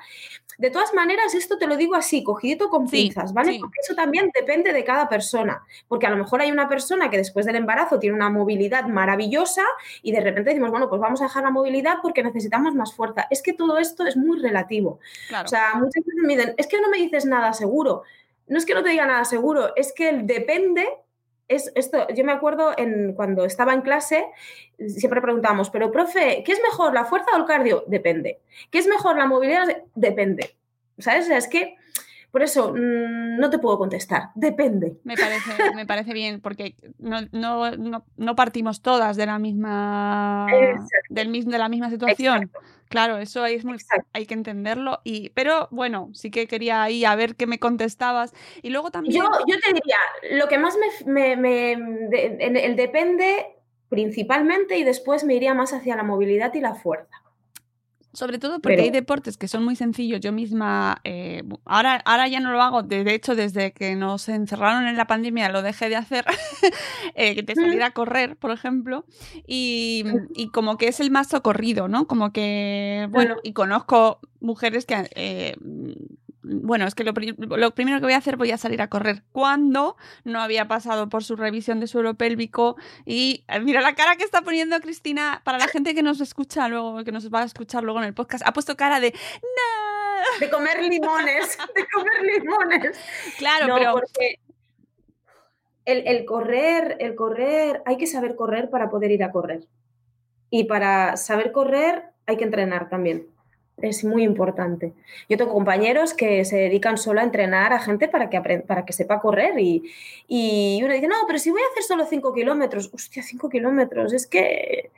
De todas maneras, esto te lo digo así, cogidito con Sí, pinzas, ¿vale? sí. Porque eso también depende de cada persona. Porque a lo mejor hay una persona que después del embarazo tiene una movilidad maravillosa y de repente decimos, bueno, pues vamos a dejar la movilidad porque necesitamos más fuerza. Es que todo esto es muy relativo. Claro. O sea, muchas veces me dicen, es que no me dices nada seguro. No es que no te diga nada seguro, es que depende. Es esto, yo me acuerdo en, cuando estaba en clase, siempre preguntábamos, pero profe, ¿qué es mejor, la fuerza o el cardio? Depende. ¿Qué es mejor, la movilidad? Depende. ¿Sabes? O sea, es que, por eso, mm, no te puedo contestar. Depende. Me parece, me parece bien, porque no, no, no, no partimos todas de la misma Exacto. del de la misma situación. Exacto, Claro, eso es muy, exacto. hay que entenderlo. Y, pero bueno, sí que quería ahí a ver qué me contestabas. Y luego también. Yo, yo te diría, lo que más me, me- me- de- en el depende principalmente y después me iría más hacia la movilidad y la fuerza. Sobre todo porque Pero- hay deportes que son muy sencillos. Yo misma, eh, ahora, ahora ya no lo hago. De, de hecho, desde que nos encerraron en la pandemia lo dejé de hacer, *laughs* eh, de salir a correr, por ejemplo. Y, y como que es el más socorrido, ¿no? Como que, bueno, y conozco mujeres que, eh, bueno, es que lo, pri- lo primero que voy a hacer voy a salir a correr cuando no había pasado por su revisión de suelo pélvico y eh, mira la cara que está poniendo Cristina para la gente que nos escucha luego, que nos va a escuchar luego en el podcast, ha puesto cara de no. De comer limones, *laughs* de comer limones. Claro, no, pero porque el, el correr, el correr, hay que saber correr para poder ir a correr. Y para saber correr hay que entrenar también. Es muy importante. Yo tengo compañeros que se dedican solo a entrenar a gente para que, para que sepa correr y, y uno dice, no, pero si voy a hacer solo 5 kilómetros, hostia, 5 kilómetros, es que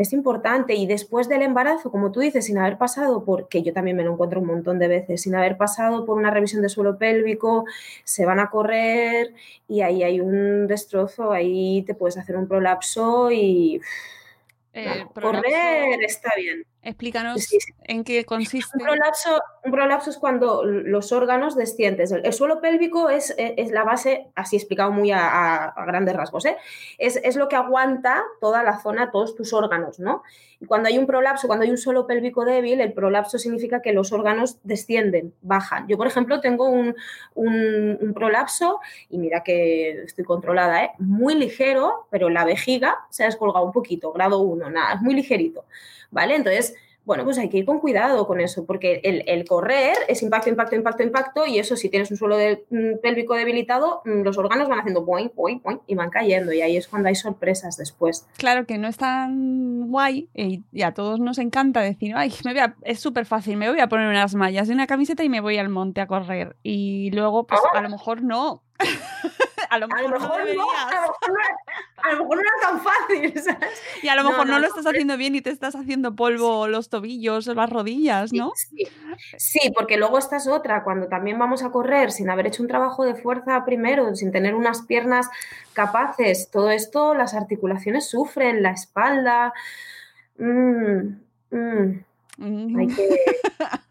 es importante y después del embarazo, como tú dices, sin haber pasado por, que yo también me lo encuentro un montón de veces, sin haber pasado por una revisión de suelo pélvico, se van a correr y ahí hay un destrozo, ahí te puedes hacer un prolapso y eh, prolapso, correr está bien. Explícanos Sí, sí. en qué consiste. Un prolapso, un prolapso es cuando los órganos descienden. El, el suelo pélvico es, es- es la base, así explicado muy a, a- a grandes rasgos, ¿eh? es, es lo que aguanta toda la zona, todos tus órganos, ¿no? Y cuando hay un prolapso, cuando hay un suelo pélvico débil, el prolapso significa que los órganos descienden, bajan. Yo, por ejemplo, tengo un, un- un prolapso, y mira que estoy controlada, ¿eh? muy ligero, pero la vejiga se ha descolgado un poquito, grado 1, nada, es muy ligerito, ¿vale? Entonces, bueno, pues hay que ir con cuidado con eso, porque el, correr es impacto, impacto, impacto, impacto, y eso si tienes un suelo de- mm, pélvico debilitado, mm, los órganos van haciendo boing, boing, boing, y van cayendo, y ahí es cuando hay sorpresas después. Claro que no es tan guay y, y a todos nos encanta decir, ay, me voy a- es súper fácil, me voy a poner unas mallas y una camiseta y me voy al monte a correr. Y luego, pues a lo mejor no. *laughs* a lo A mejor, lo no mejor no, deberías. a lo mejor no, a lo mejor no era tan fácil, *laughs* ¿sabes? Y a lo mejor no, no, lo estás haciendo bien y te estás haciendo polvo los tobillos o las rodillas, ¿no? Sí, sí, porque luego esta es otra, cuando también vamos a correr sin haber hecho un trabajo de fuerza primero, sin tener unas piernas capaces, todo esto, las articulaciones sufren, la espalda. mm, Mm. Hay que, *laughs*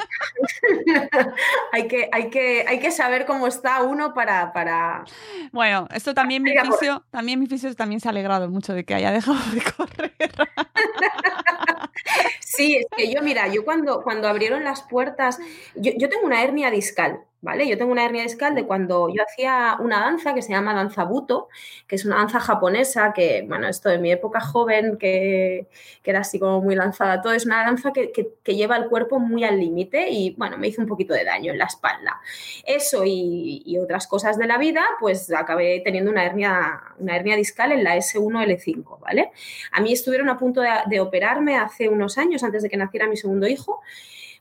hay que, hay que, hay que saber cómo está uno para, para... Bueno, esto también mi fisio, también mi fisio también se ha alegrado mucho de que haya dejado de *laughs* correr. *laughs* Sí, es que yo, mira, yo cuando, cuando abrieron las puertas, yo, tengo una hernia discal, ¿vale? Yo tengo una hernia discal de cuando yo hacía una danza que se llama danza buto, que es una danza japonesa que, bueno, esto de mi época joven, que, que era así como muy lanzada, todo es una danza que, que- lleva el cuerpo muy al límite y, bueno, me hizo un poquito de daño en la espalda. Eso y, y otras cosas de la vida, pues acabé teniendo una hernia, una hernia discal en la S1L5, ¿vale? A mí estuvieron a punto de, de operarme hace unos años, antes de que naciera mi segundo hijo,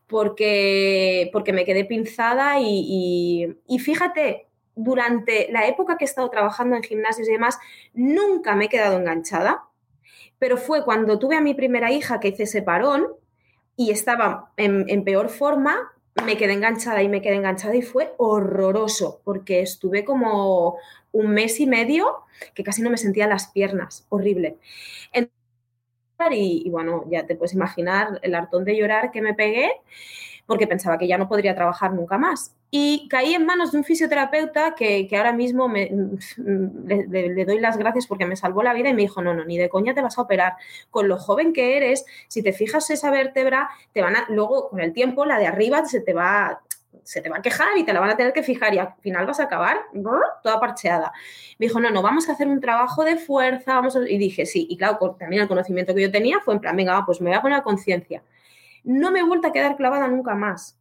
porque, porque me quedé pinzada y, y- fíjate, durante la época que he estado trabajando en gimnasios y demás, nunca me he quedado enganchada, pero fue cuando tuve a mi primera hija que hice ese parón, y estaba en, en peor forma, me quedé enganchada y me quedé enganchada y fue horroroso porque estuve como un mes y medio que casi no me sentía las piernas, horrible. En- y, bueno, ya te puedes imaginar el hartón de llorar que me pegué porque pensaba que ya no podría trabajar nunca más. Y caí en manos de un fisioterapeuta que, que ahora mismo le, le- le doy las gracias porque me salvó la vida y me dijo, no, no, ni de coña te vas a operar. Con lo joven que eres, si te fijas esa vértebra, te van a, luego con el tiempo la de arriba se te va se te va a quejar y te la van a tener que fijar y al final vas a acabar toda parcheada. Me dijo, no, no, vamos a hacer un trabajo de fuerza, vamos a-". y dije, sí, y claro, también el conocimiento que yo tenía fue en plan, venga, pues me voy a poner a conciencia. No me he vuelto a quedar clavada nunca más,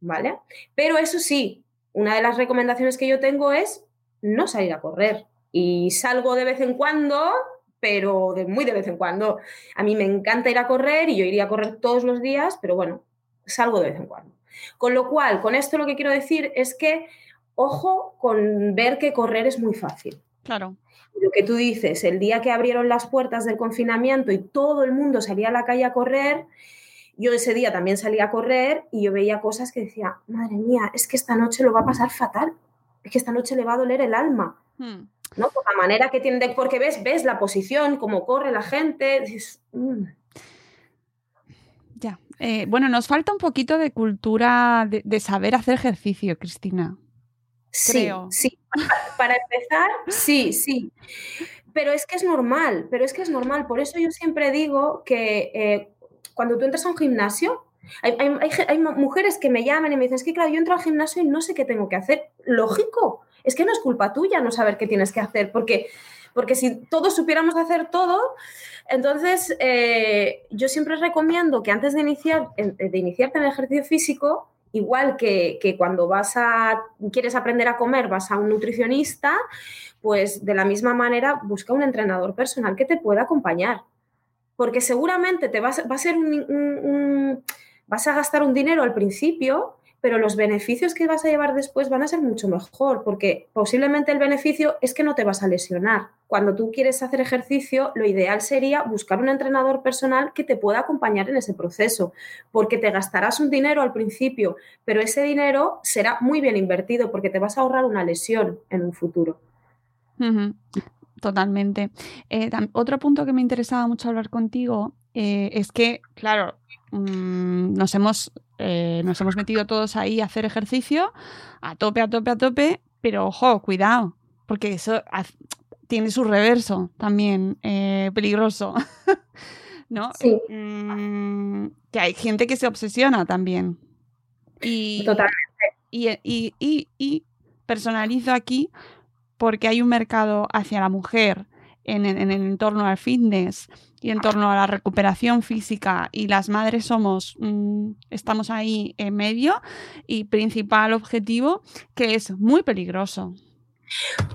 ¿vale? Pero eso sí, una de las recomendaciones que yo tengo es no salir a correr. Y salgo de vez en cuando, pero de muy de vez en cuando. A mí me encanta ir a correr y yo iría a correr todos los días, pero bueno, salgo de vez en cuando. Con lo cual, con esto lo que quiero decir es que, ojo con ver que correr es muy fácil. Claro. Lo que tú dices, el día que abrieron las puertas del confinamiento y todo el mundo salía a la calle a correr, yo ese día también salía a correr y yo veía cosas que decía, madre mía, es que esta noche lo va a pasar fatal, es que esta noche le va a doler el alma, Hmm. ¿no? Por la manera que tiene, porque ves, ves la posición, cómo corre la gente, dices, "Mm". Eh, bueno, nos falta un poquito de cultura de, de saber hacer ejercicio, Cristina. Sí, Creo. sí. Pa- Para empezar, sí, sí. Pero es que es normal, pero es que es normal. Por eso yo siempre digo que eh, cuando tú entras a un gimnasio, hay, hay- hay mujeres que me llaman y me dicen, es que claro, yo entro al gimnasio y no sé qué tengo que hacer. Lógico, es que no es culpa tuya no saber qué tienes que hacer, porque, porque si todos supiéramos hacer todo, entonces eh, yo siempre recomiendo que antes de, iniciar, en- de iniciarte en el ejercicio físico, igual que, que cuando vas a, quieres aprender a comer, vas a un nutricionista, pues de la misma manera busca un entrenador personal que te pueda acompañar. Porque seguramente te vas, va a ser un- vas a gastar un dinero al principio, pero los beneficios que vas a llevar después van a ser mucho mejor, porque posiblemente el beneficio es que no te vas a lesionar. Cuando tú quieres hacer ejercicio, lo ideal sería buscar un entrenador personal que te pueda acompañar en ese proceso, porque te gastarás un dinero al principio, pero ese dinero será muy bien invertido porque te vas a ahorrar una lesión en un futuro. Totalmente. Eh, otro punto que me interesaba mucho hablar contigo eh, es que, claro, mm, nos hemos, eh, nos hemos metido todos ahí a hacer ejercicio a tope, a tope, a tope, pero ojo, cuidado, porque eso tiene su reverso también eh, peligroso, *laughs* ¿no? Sí. Mm, que hay gente que se obsesiona también. Y, Totalmente. y, y- y- y personalizo aquí porque hay un mercado hacia la mujer en, en el entorno al fitness y en torno a la recuperación física y las madres somos, mm, estamos ahí en medio y principal objetivo que es muy peligroso.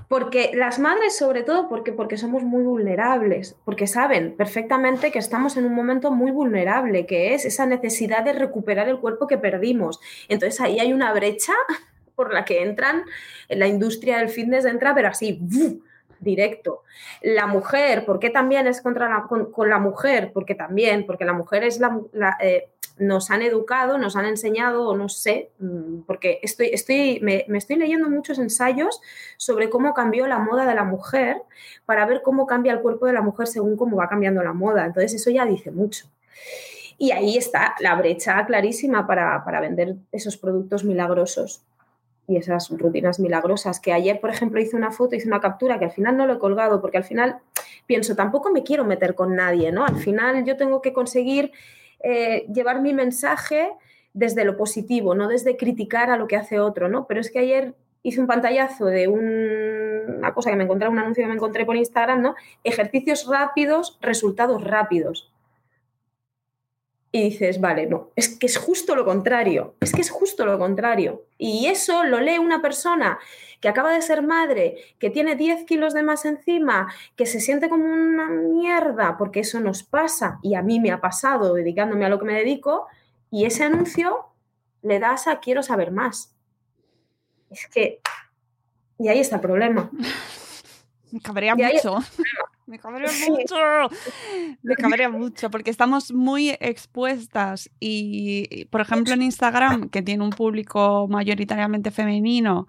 Porque las madres, sobre todo, porque, porque somos muy vulnerables, porque saben perfectamente que estamos en un momento muy vulnerable, que es esa necesidad de recuperar el cuerpo que perdimos. Entonces ahí hay una brecha por la que entran, en la industria del fitness entra, pero así, ¡fu! Directo. La mujer, ¿por qué también es contra la, con, la mujer? Porque también, porque la mujer es la, la, eh, nos han educado, nos han enseñado, o no sé, mm, porque estoy, estoy, me, me, estoy leyendo muchos ensayos sobre cómo cambió la moda de la mujer para ver cómo cambia el cuerpo de la mujer según cómo va cambiando la moda. Entonces eso ya dice mucho. Y ahí está la brecha clarísima para, para vender esos productos milagrosos y esas rutinas milagrosas. Que ayer, por ejemplo, hice una foto, hice una captura que al final no lo he colgado porque al final pienso, tampoco me quiero meter con nadie, ¿no? Al final yo tengo que conseguir eh, llevar mi mensaje desde lo positivo, no desde criticar a lo que hace otro, ¿no? Pero es que ayer hice un pantallazo de un, una cosa que me encontré, un anuncio que me encontré por Instagram, ¿no? Ejercicios rápidos, resultados rápidos. Y dices, vale, no, es que es justo lo contrario, es que es justo lo contrario. Y eso lo lee una persona que acaba de ser madre, que tiene 10 kilos de más encima, que se siente como una mierda, porque eso nos pasa, y a mí me ha pasado dedicándome a lo que me dedico, y ese anuncio le das a quiero saber más. Es que... Y ahí está el problema. Me *laughs* cabrea mucho. Me cabrea *laughs* mucho. Me cabrea mucho porque estamos muy expuestas y, por ejemplo, en Instagram, que tiene un público mayoritariamente femenino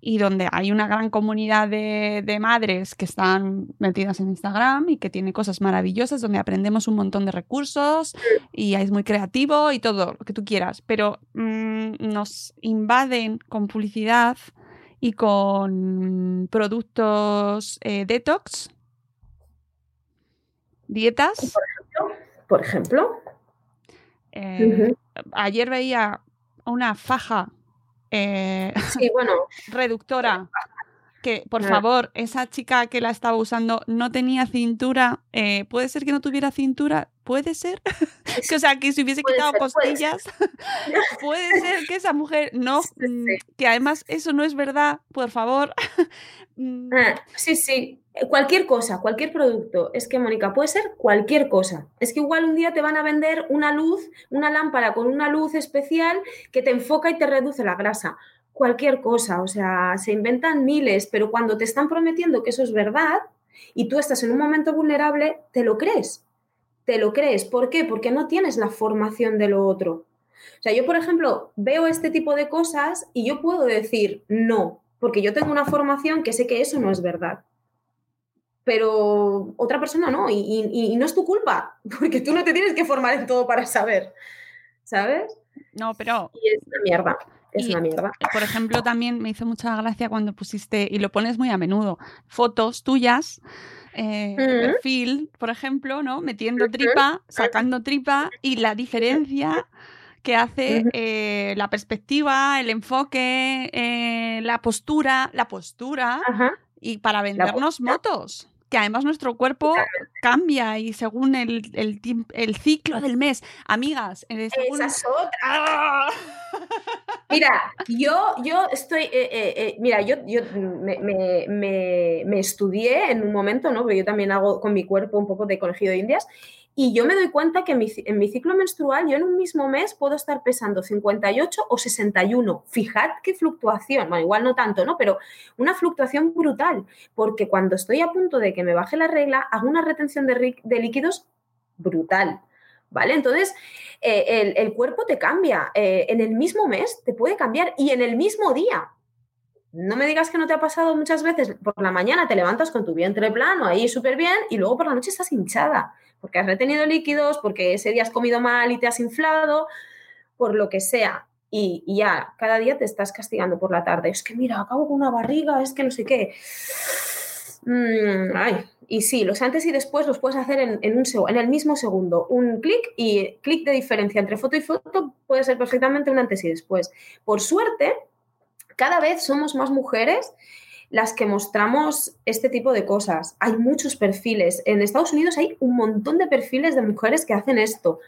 y donde hay una gran comunidad de, de madres que están metidas en Instagram y que tiene cosas maravillosas, donde aprendemos un montón de recursos y es muy creativo y todo lo que tú quieras, pero mm, nos invaden con publicidad y con productos eh, detox, dietas. Por ejemplo, Eh, Ayer veía una faja eh, *laughs* sí, bueno, reductora que, por Ah. favor, esa chica que la estaba usando no tenía cintura. eh, ¿Puede ser que no tuviera cintura? ¿Puede ser? *laughs* que, o sea, que se hubiese quitado ser, costillas. *laughs* Puede ser que esa mujer no, Sí, sí. mm, que además eso no es verdad, por favor. Mm, Ah, sí, sí. Eh, Cualquier cosa, cualquier producto. Es que, Mónica, puede ser cualquier cosa. Es que igual un día te van a vender una luz, una lámpara con una luz especial que te enfoca y te reduce la grasa. Cualquier cosa, o sea, se inventan miles, pero cuando te están prometiendo que eso es verdad y tú estás en un momento vulnerable, te lo crees. Te lo crees. ¿Por qué? Porque no tienes la formación de lo otro. O sea, yo, por ejemplo, veo este tipo de cosas y yo puedo decir no, porque yo tengo una formación que sé que eso no es verdad. Pero otra persona no, y, y- y no es tu culpa, *laughs* porque tú no te tienes que formar en todo para saber, ¿sabes? no, pero Y es una mierda, es Y- una mierda. por ejemplo, también me hizo mucha gracia cuando pusiste, y lo pones muy a menudo, fotos tuyas, eh, Ujú. perfil, por ejemplo, ¿no? Metiendo tripa, sacando tripa, y la diferencia que hace eh, la perspectiva, el enfoque, eh, la postura, la postura, y para vendernos motos. Que además nuestro cuerpo cambia y según el, el, tiemp- el ciclo del mes. Amigas, eh, según- Esa es otra. ¡Ah! *laughs* Mira, yo, yo estoy, eh, eh, eh, mira, yo, yo me, me- me- me estudié en un momento, ¿no? Porque yo también hago con mi cuerpo un poco de conejillo de indias, y yo me doy cuenta que en mi, ciclo menstrual yo en un mismo mes puedo estar pesando 58 o 61. Fijad qué fluctuación, bueno, igual no tanto, ¿no? Pero una fluctuación brutal, porque cuando estoy a punto de que me baje la regla, hago una retención de, de líquidos brutal. ¿Vale? Entonces, eh, el, el cuerpo te cambia. eh, en el mismo mes te puede cambiar y en el mismo día. No me digas que no te ha pasado muchas veces. Por la mañana te levantas con tu vientre plano, ahí súper bien, y luego por la noche estás hinchada, porque has retenido líquidos, porque ese día has comido mal y te has inflado, por lo que sea. Y, ya, cada día te estás castigando por la tarde. Es que mira, acabo con una barriga, es que no sé qué. Mm, ay, y sí, los antes y después los puedes hacer en, en un en el mismo segundo. Un clic y clic de diferencia entre foto y foto puede ser perfectamente un antes y después. Por suerte, cada vez somos más mujeres las que mostramos este tipo de cosas. Hay muchos perfiles. En Estados Unidos hay un montón de perfiles de mujeres que hacen esto.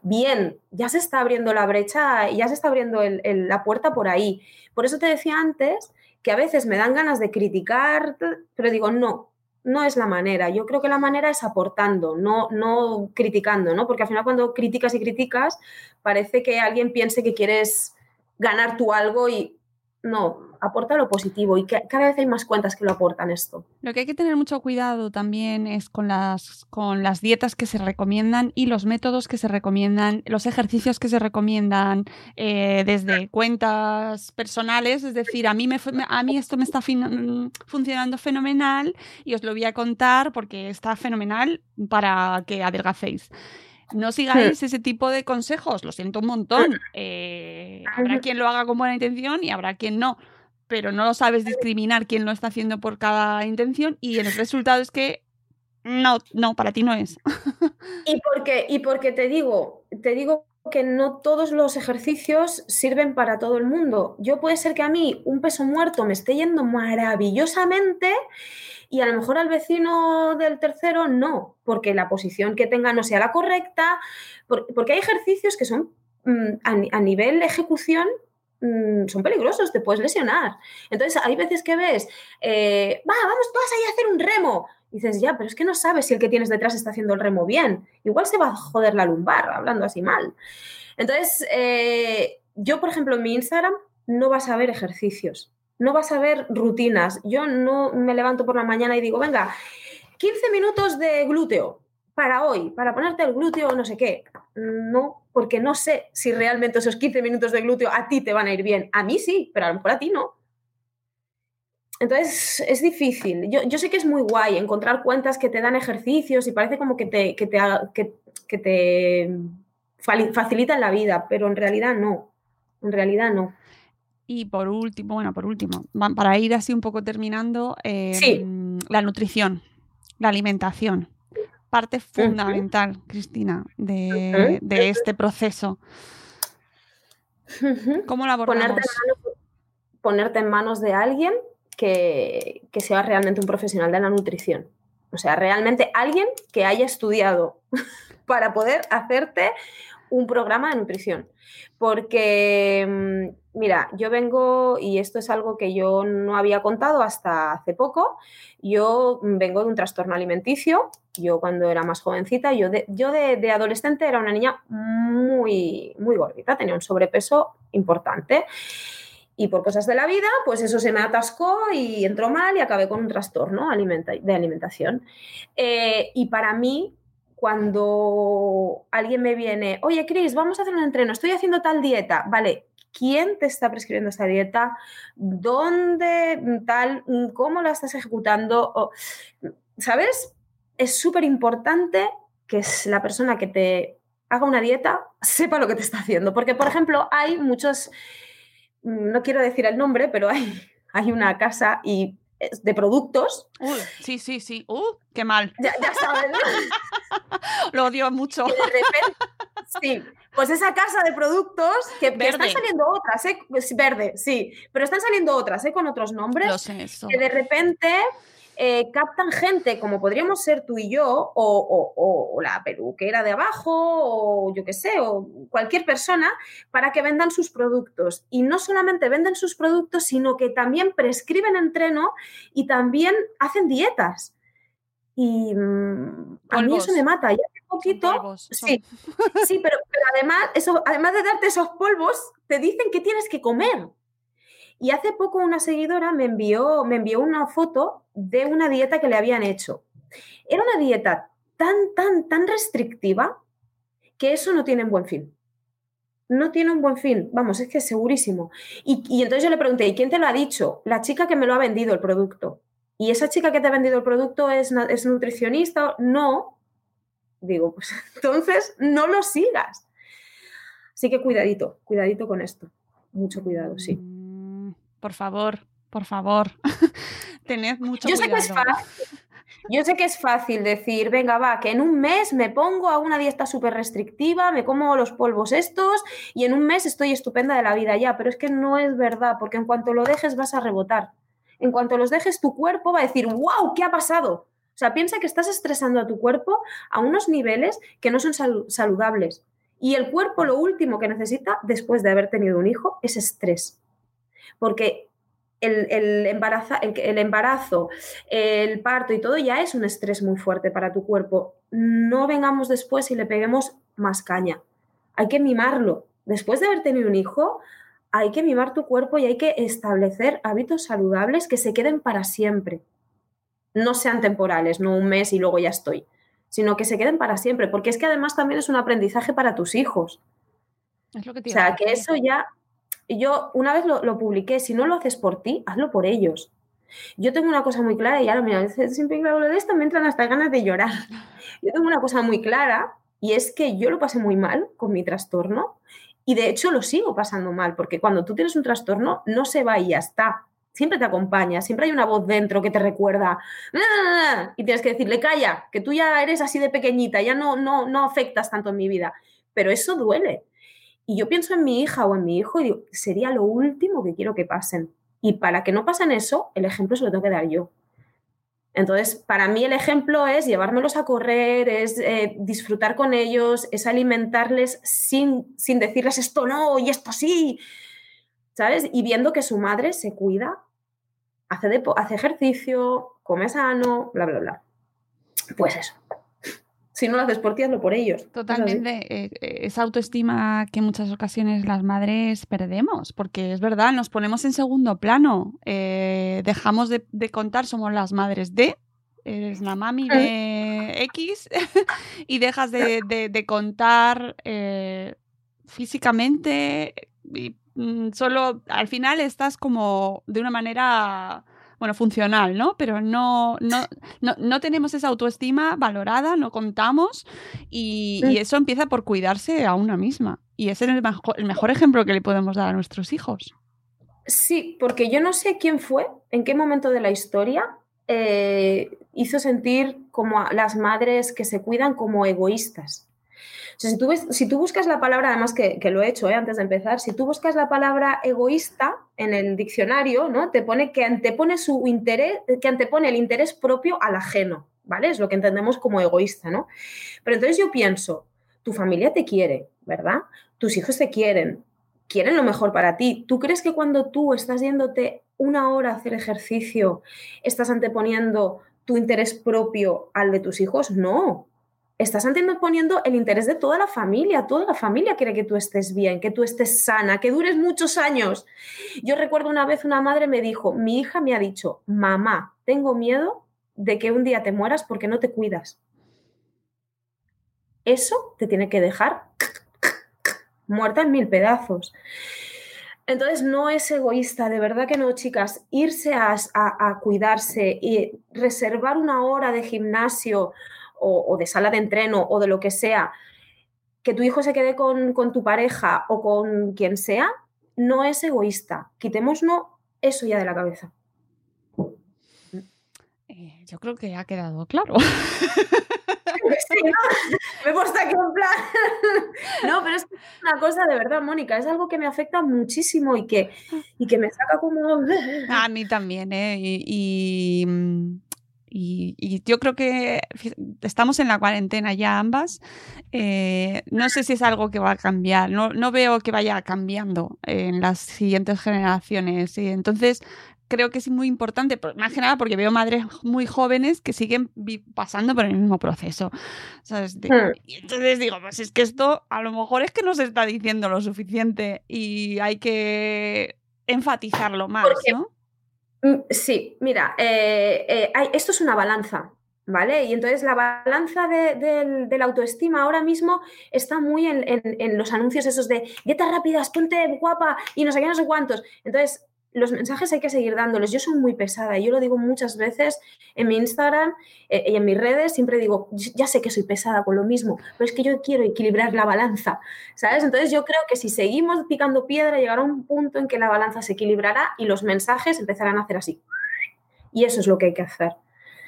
Bien, ya se está abriendo la brecha, ya se está abriendo la puerta por ahí. Por eso te decía antes que a veces me dan ganas de criticar, pero digo, no, no es la manera. Yo creo que la manera es aportando, no, no criticando, ¿no? Porque al final cuando criticas y criticas, parece que alguien piense que quieres ganar tú algo y no, aporta lo positivo y que cada vez hay más cuentas que lo aportan esto. Lo que hay que tener mucho cuidado también es con las, con las dietas que se recomiendan y los métodos que se recomiendan, los ejercicios que se recomiendan eh, desde cuentas personales, es decir, a mí, me, a mí esto me está funcionando fenomenal y os lo voy a contar porque está fenomenal para que adelgacéis. No sigáis ese tipo de consejos, lo siento un montón. Eh, habrá quien lo haga con buena intención y habrá quien no pero no lo sabes discriminar quién lo está haciendo por cada intención y el resultado es que no, no, para ti no es. *laughs* Y porque, y porque te digo, te digo que no todos los ejercicios sirven para todo el mundo. Yo puede ser que a mí un peso muerto me esté yendo maravillosamente y a lo mejor al vecino del tercero no, porque la posición que tenga no sea la correcta, por- porque hay ejercicios que son mm, a, ni- a nivel ejecución mm, son peligrosos, te puedes lesionar. Entonces hay veces que ves, eh, va, vamos todas ahí a hacer un remo. Y dices, ya, pero es que no sabes si el que tienes detrás está haciendo el remo bien. Igual se va a joder la lumbar, hablando así mal. Entonces, eh, yo, por ejemplo, en mi Instagram no vas a ver ejercicios, no vas a ver rutinas. Yo no me levanto por la mañana y digo, venga, 15 minutos de glúteo para hoy, para ponerte el glúteo, no sé qué. No, porque no sé si realmente esos 15 minutos de glúteo a ti te van a ir bien. A mí sí, pero a lo mejor a ti no. Entonces es difícil. Yo, yo sé que es muy guay encontrar cuentas que te dan ejercicios y parece como que te, que te, que, que te facilitan la vida, pero en realidad no. En realidad no. Y por último, bueno, por último, para ir así un poco terminando, eh, la nutrición, la alimentación, parte fundamental, Cristina, de, de, este proceso. ¿Cómo la abordamos? Ponerte en, manos, ponerte en manos de alguien que, que sea realmente un profesional de la nutrición. O sea, realmente alguien que haya estudiado *laughs* para poder hacerte un programa de nutrición. Porque, mm, mira, yo vengo, y esto es algo que yo no había contado hasta hace poco, yo vengo de un trastorno alimenticio. Yo cuando era más jovencita, yo de, yo de, adolescente era una niña muy, muy gordita, tenía un sobrepeso importante. Y por cosas de la vida, pues eso se me atascó y entró mal y acabé con un trastorno de alimentación. Eh, y para mí, cuando alguien me viene, oye, Cris, vamos a hacer un entreno, estoy haciendo tal dieta, vale, ¿quién te está prescribiendo esta dieta? ¿Dónde tal? ¿Cómo la estás ejecutando? ¿Sabes? Es súper importante que la persona que te haga una dieta sepa lo que te está haciendo. Porque, por ejemplo, hay muchos no quiero decir el nombre, pero hay, *laughs* hay una casa y de productos. sí, sí, sí. Uh, qué mal. Ya, sabes. *laughs* Lo odio mucho. sí, pues esa casa de productos que, están saliendo otras, ¿eh? verde, sí, pero están saliendo otras, ¿eh? Con otros nombres. Lo sé, eso. Que de repente eh, captan gente como podríamos ser tú y yo, o, la peluquera de abajo, o yo qué sé, o cualquier persona, para que vendan sus productos. Y no solamente venden sus productos, sino que también prescriben entreno y también hacen dietas. Y mm, a mí eso me mata. Ya hace poquito. sí, sí pero, pero, además, eso, además de darte esos polvos, te dicen que tienes que comer. Y hace poco una seguidora me envió, me envió una foto de una dieta que le habían hecho. Era una dieta tan, tan, tan restrictiva que eso no tiene un buen fin. No tiene un buen fin, vamos, es que es segurísimo. Y, entonces yo le pregunté, ¿y quién te lo ha dicho? La chica que me lo ha vendido el producto. ¿Y esa chica que te ha vendido el producto es, es nutricionista? No. Digo, pues *laughs* entonces no lo sigas. Así que cuidadito, cuidadito con esto. Mucho cuidado, sí. Por favor, por favor, *laughs* tened mucho Yo Sé que es fácil. Yo sé que es fácil decir, venga, va, que en un mes me pongo a una dieta súper restrictiva, me como los polvos estos y en un mes estoy estupenda de la vida ya, pero es que no es verdad, porque en cuanto lo dejes vas a rebotar. En cuanto los dejes, tu cuerpo va a decir, wow, ¿qué ha pasado? O sea, piensa que estás estresando a tu cuerpo a unos niveles que no son saludables. Y el cuerpo lo último que necesita después de haber tenido un hijo es estrés porque el, embarazo, el, embarazo, el parto y todo ya es un estrés muy fuerte para tu cuerpo. No vengamos después y le peguemos más caña. Hay que mimarlo. Después de haber tenido un hijo, hay que mimar tu cuerpo y hay que establecer hábitos saludables que se queden para siempre. No sean temporales, no un mes y luego ya estoy, sino que se queden para siempre, porque es que además también es un aprendizaje para tus hijos. Es lo que o sea, que eso ya y yo una vez lo, publiqué, si no lo haces por ti, hazlo por ellos. Yo tengo una cosa muy clara y ahora, mira, siempre que hablo de esto me entran hasta ganas de llorar. *laughs* Yo tengo una cosa muy clara y es que yo lo pasé muy mal con mi trastorno y de hecho lo sigo pasando mal porque cuando tú tienes un trastorno no se va y ya está. Siempre te acompaña, siempre hay una voz dentro que te recuerda y tienes que decirle, calla, que tú ya eres así de pequeñita, ya no, no, no afectas tanto en mi vida. Pero eso duele. Y yo pienso en mi hija o en mi hijo y digo, sería lo último que quiero que pasen. Y para que no pasen eso, el ejemplo se lo tengo que dar yo. Entonces, para mí el ejemplo es llevármelos a correr, es eh, disfrutar con ellos, es alimentarles sin, sin decirles esto no y esto sí, ¿sabes? Y viendo que su madre se cuida, hace, hace ejercicio, come sano, bla, bla, bla. Pues eso si no lo haces por ti, hazlo por ellos. Totalmente. Eh, eh, esa autoestima que en muchas ocasiones las madres perdemos, porque es verdad, nos ponemos en segundo plano. Eh, dejamos de, contar, somos las madres de, eres la mami de *laughs* X *laughs* y dejas de, de- de contar eh, físicamente y mm, solo al final estás como de una manera, bueno, funcional, ¿no? Pero no, no, no, no tenemos esa autoestima valorada, no contamos y, y eso empieza por cuidarse a una misma. Y ese es el mejor, el mejor ejemplo que le podemos dar a nuestros hijos. Sí, porque yo no sé quién fue, en qué momento de la historia eh, hizo sentir como a las madres que se cuidan como egoístas. Si, tú buscas la palabra, además que, que lo he hecho eh, antes de empezar, si tú buscas la palabra egoísta en el diccionario, ¿no? Te pone que antepone su interés, que antepone el interés propio al ajeno, ¿vale? Es lo que entendemos como egoísta, ¿no? Pero entonces yo pienso, tu familia te quiere, ¿verdad? Tus hijos te quieren, quieren lo mejor para ti. ¿Tú crees que cuando tú estás yéndote una hora a hacer ejercicio, estás anteponiendo tu interés propio al de tus hijos? No. Estás anteponiendo el interés de toda la familia. Toda la familia quiere que tú estés bien, que tú estés sana, que dures muchos años. Yo recuerdo una vez una madre me dijo, mi hija me ha dicho, mamá, tengo miedo de que un día te mueras porque no te cuidas. Eso te tiene que dejar muerta en mil pedazos. Entonces no es egoísta, de verdad que no, chicas. Irse a, a- a cuidarse y reservar una hora de gimnasio o, o de sala de entreno o de lo que sea, que tu hijo se quede con, con tu pareja o con quien sea, no es egoísta. Quitémonos eso ya de la cabeza. Eh, yo creo que ha quedado claro. *laughs* Sí, ¿no? Me he puesto aquí en plan. *laughs* No, pero es una cosa de verdad, Mónica, es algo que me afecta muchísimo y que, y que me saca como. A mí también, ¿eh? Y, y, mm, y- y yo creo que estamos en la cuarentena ya ambas. Eh, no sé si es algo que va a cambiar. No, no veo que vaya cambiando en las siguientes generaciones. Y entonces creo que es muy importante, por- más que nada porque veo madres muy jóvenes que siguen pasando por el mismo proceso. Hmm. y entonces digo, pues es que esto a lo mejor es que no se está diciendo lo suficiente y hay que enfatizarlo más, ¿no? Mm, Sí, mira, eh, eh, hay- esto es una balanza, ¿vale? Y entonces la balanza de, la autoestima ahora mismo está muy en los anuncios esos de dietas rápidas, ponte guapa y no sé qué, no sé cuántos. Entonces, los mensajes hay que seguir dándoles. Yo soy muy pesada y yo lo digo muchas veces en mi Instagram eh, y en mis redes, siempre digo, ya sé que soy pesada con lo mismo, pero es que yo quiero equilibrar la balanza, ¿sabes? Entonces yo creo que si seguimos picando piedra, llegará un punto en que la balanza se equilibrará y los mensajes empezarán a hacer así. Y eso es lo que hay que hacer.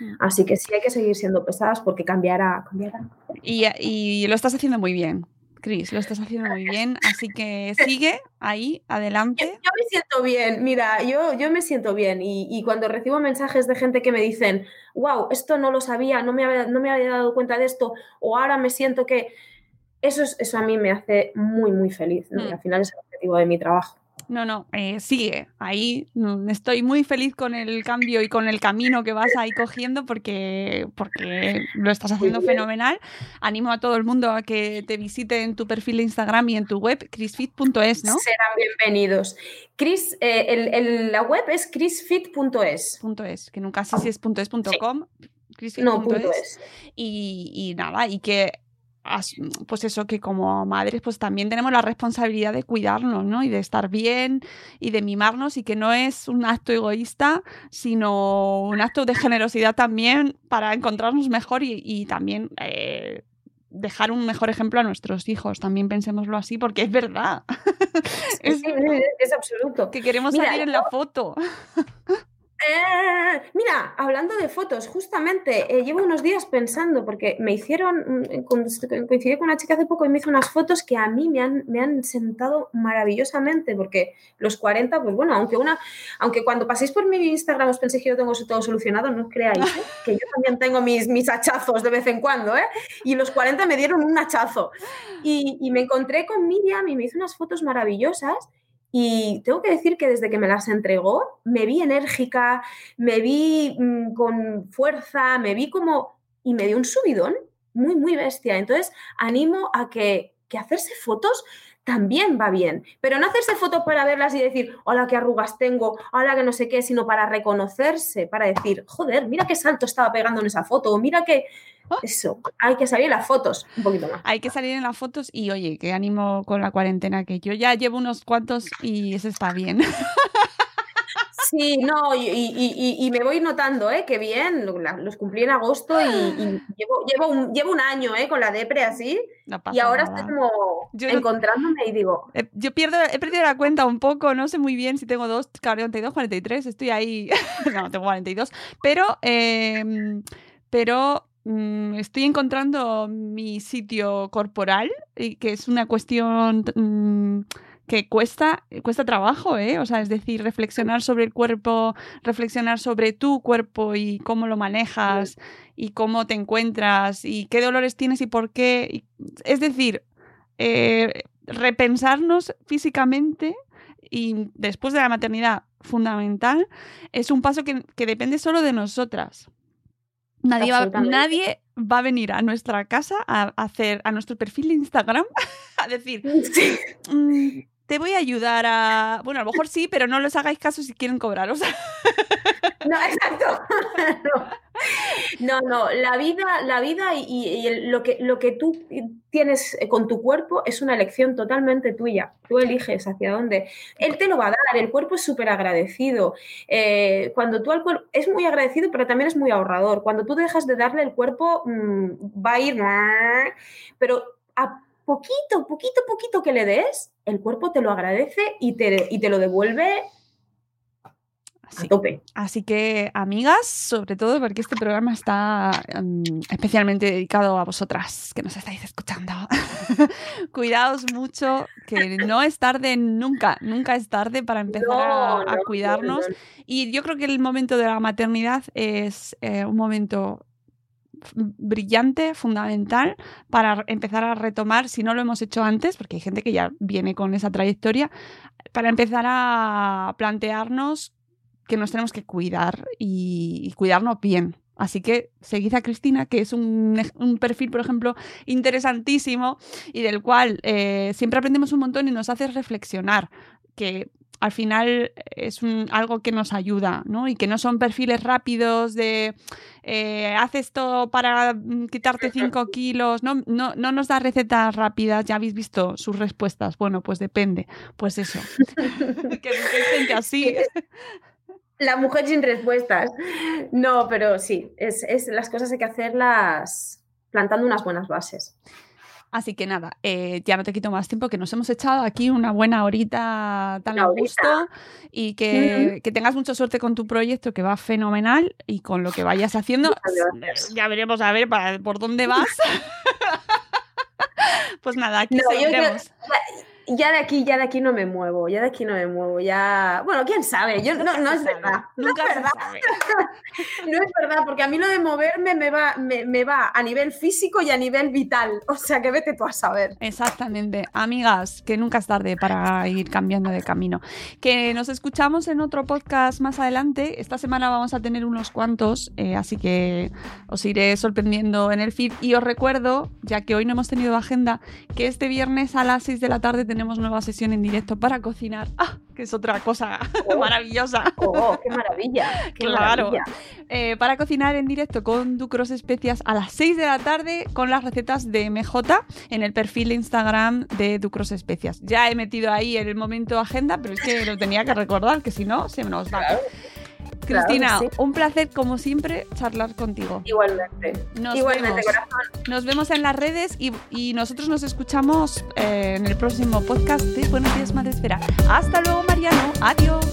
Mm. Así que sí hay que seguir siendo pesadas porque cambiará, cambiará. Y, y lo estás haciendo muy bien, Cris, lo estás haciendo muy bien. Así que sigue ahí, adelante. yo me siento bien, mira, yo, yo me siento bien y, y cuando recibo mensajes de gente que me dicen, wow, esto no lo sabía, no me había, no me había dado cuenta de esto, o ahora me siento que... Eso, es, eso a mí me hace muy, muy feliz. ¿no? Mm. al final es el objetivo de mi trabajo. No, no, eh, sigue ahí. Mm, Estoy muy feliz con el cambio y con el camino que vas ahí cogiendo porque, porque lo estás haciendo fenomenal. Animo a todo el mundo a que te visite en tu perfil de Instagram y en tu web, chrisfit.es, ¿no? Serán bienvenidos. Chris, eh, el- el- la web es chrisfit.es. .es, que nunca sé si es punto .es, chrisfit No, punto es. y, y nada, y que pues eso, que como madres pues también tenemos la responsabilidad de cuidarnos, ¿no? Y de estar bien y de mimarnos y que no es un acto egoísta, sino un acto de generosidad también para encontrarnos mejor y, y también eh, dejar un mejor ejemplo a nuestros hijos. También pensémoslo así porque es verdad. *laughs* es Sí, sí, es absoluto. que queremos Mira, salir en la foto. Eh, mira, hablando de fotos, justamente eh, llevo unos días pensando, porque me hicieron, mm, coincidí con una chica hace poco y me hizo unas fotos que a mí me han, me han sentado maravillosamente, porque los 40, pues bueno, aunque una, aunque cuando paséis por mi Instagram os penséis que yo tengo todo solucionado, no creáis, ¿eh? que yo también tengo mis, mis hachazos de vez en cuando, ¿eh? y los 40 me dieron un hachazo. Y, y me encontré con Miriam y me hizo unas fotos maravillosas. Y tengo que decir que desde que me las entregó, me vi enérgica, me vi mm, con fuerza, me vi como... y me dio un subidón muy, muy bestia. Entonces, animo a que, que hacerse fotos también va bien. Pero no hacerse fotos para verlas y decir, hola, qué arrugas tengo, hola, que no sé qué, sino para reconocerse, para decir, joder, mira qué salto estaba pegando en esa foto, o mira que... Oh. Eso, hay que salir en las fotos un poquito más. Hay que salir en las fotos y oye, qué ánimo con la cuarentena, que yo ya llevo unos cuantos y eso está bien. *laughs* Sí, no, y, y- y- y me voy notando, ¿eh? Que bien, los cumplí en agosto y, *gasps* llevo, llevo, un, llevo un año, ¿eh? Con la depre así, No y ahora nada. estoy como Yo encontrándome y digo, Eh, Yo pierdo, he perdido la cuenta un poco, no sé muy bien si tengo dos, 42, 43, estoy ahí, *laughs* no, tengo 42, pero, em, pero mm, estoy encontrando mi sitio corporal, y que es una cuestión mm, que cuesta, cuesta trabajo, ¿eh? O sea, es decir, reflexionar sobre el cuerpo, reflexionar sobre tu cuerpo y cómo lo manejas y cómo te encuentras y qué dolores tienes y por qué. es decir, eh, repensarnos físicamente y después de la maternidad fundamental es un paso que, que depende solo de nosotras. Nadie va, nadie va a venir a nuestra casa a hacer a nuestro perfil de Instagram *laughs* a decir, sí, "Mm, te voy a ayudar a... Bueno, a lo mejor sí, pero no les hagáis caso si quieren cobrar. O sea, *laughs* no, exacto. *laughs* No, no, la vida, la vida y, lo, que, lo que tú tienes eh, con tu cuerpo es una elección totalmente tuya. Tú eliges hacia dónde. Él te lo va a dar, el cuerpo es súper agradecido. Eh, cuando tú al cuerpo es muy agradecido, pero también es muy ahorrador. Cuando tú dejas de darle el cuerpo, mm, va a ir, pero a poquito, poquito, poquito que le des, el cuerpo te lo agradece y te, y te lo devuelve a tope. Así que, amigas, sobre todo porque este programa está mm, especialmente dedicado a vosotras que nos estáis escuchando. *laughs* Cuidaos mucho, que no es tarde nunca, nunca es tarde para empezar a, a No, no, cuidarnos. no, no. Y yo creo que el momento de la maternidad es eh, un momento brillante, fundamental, para empezar a retomar, si no lo hemos hecho antes, porque hay gente que ya viene con esa trayectoria, para empezar a plantearnos que nos tenemos que cuidar y, cuidarnos bien. Así que seguid a Cristina, que es un perfil, por ejemplo, interesantísimo y del cual eh, siempre aprendemos un montón y nos hace reflexionar, que al final es un- algo que nos ayuda, ¿no? Y que no son perfiles rápidos de eh, haz esto para quitarte 5 kilos, no, no, no nos da recetas rápidas, ya habéis visto sus respuestas. Bueno, pues depende, pues eso. *laughs* que hay gente así. La mujer sin respuestas. No, pero sí, es, es- las cosas hay que hacerlas plantando unas buenas bases. Así que nada, eh, ya no te quito más tiempo, que nos hemos echado aquí una buena horita tan a gusto y que, que tengas mucha suerte con tu proyecto que va fenomenal y con lo que vayas haciendo. Ya veremos a ver para, por dónde vas. *laughs* pues nada, aquí No, yo seguiremos. Ya de aquí, ya de aquí no me muevo, ya de aquí no me muevo, ya... Bueno, quién sabe, yo no, no es verdad. No Nunca es verdad, *laughs* no es verdad, porque a mí lo de moverme me va, me, me va a nivel físico y a nivel vital, *laughs* o sea que vete tú a saber. Exactamente. Amigas, que nunca es tarde para ir cambiando de camino. Que nos escuchamos en otro podcast más adelante. Esta semana vamos a tener unos cuantos, eh, así que os iré sorprendiendo en el feed. Y os recuerdo, ya que hoy no hemos tenido agenda, que este viernes a las 6 de la tarde tenemos nueva sesión en directo para cocinar. ¡Ah! Que es otra cosa *laughs* Oh. maravillosa. Oh, qué maravilla, qué Claro. maravilla. Eh, para cocinar en directo con Ducros Especias a las 6 de la tarde con las recetas de MJ en el perfil de Instagram de Ducros Especias. Ya he metido ahí el momento agenda, pero es que lo tenía que recordar, que si no, se nos va. Claro, Cristina, claro que sí. un placer como siempre charlar contigo. Igualmente, Nos igualmente, vemos. corazón. Nos vemos en las redes y, y nosotros nos escuchamos eh, en el próximo podcast de Buenos Días Madre Esfera. Hasta luego, Mariano. Adiós.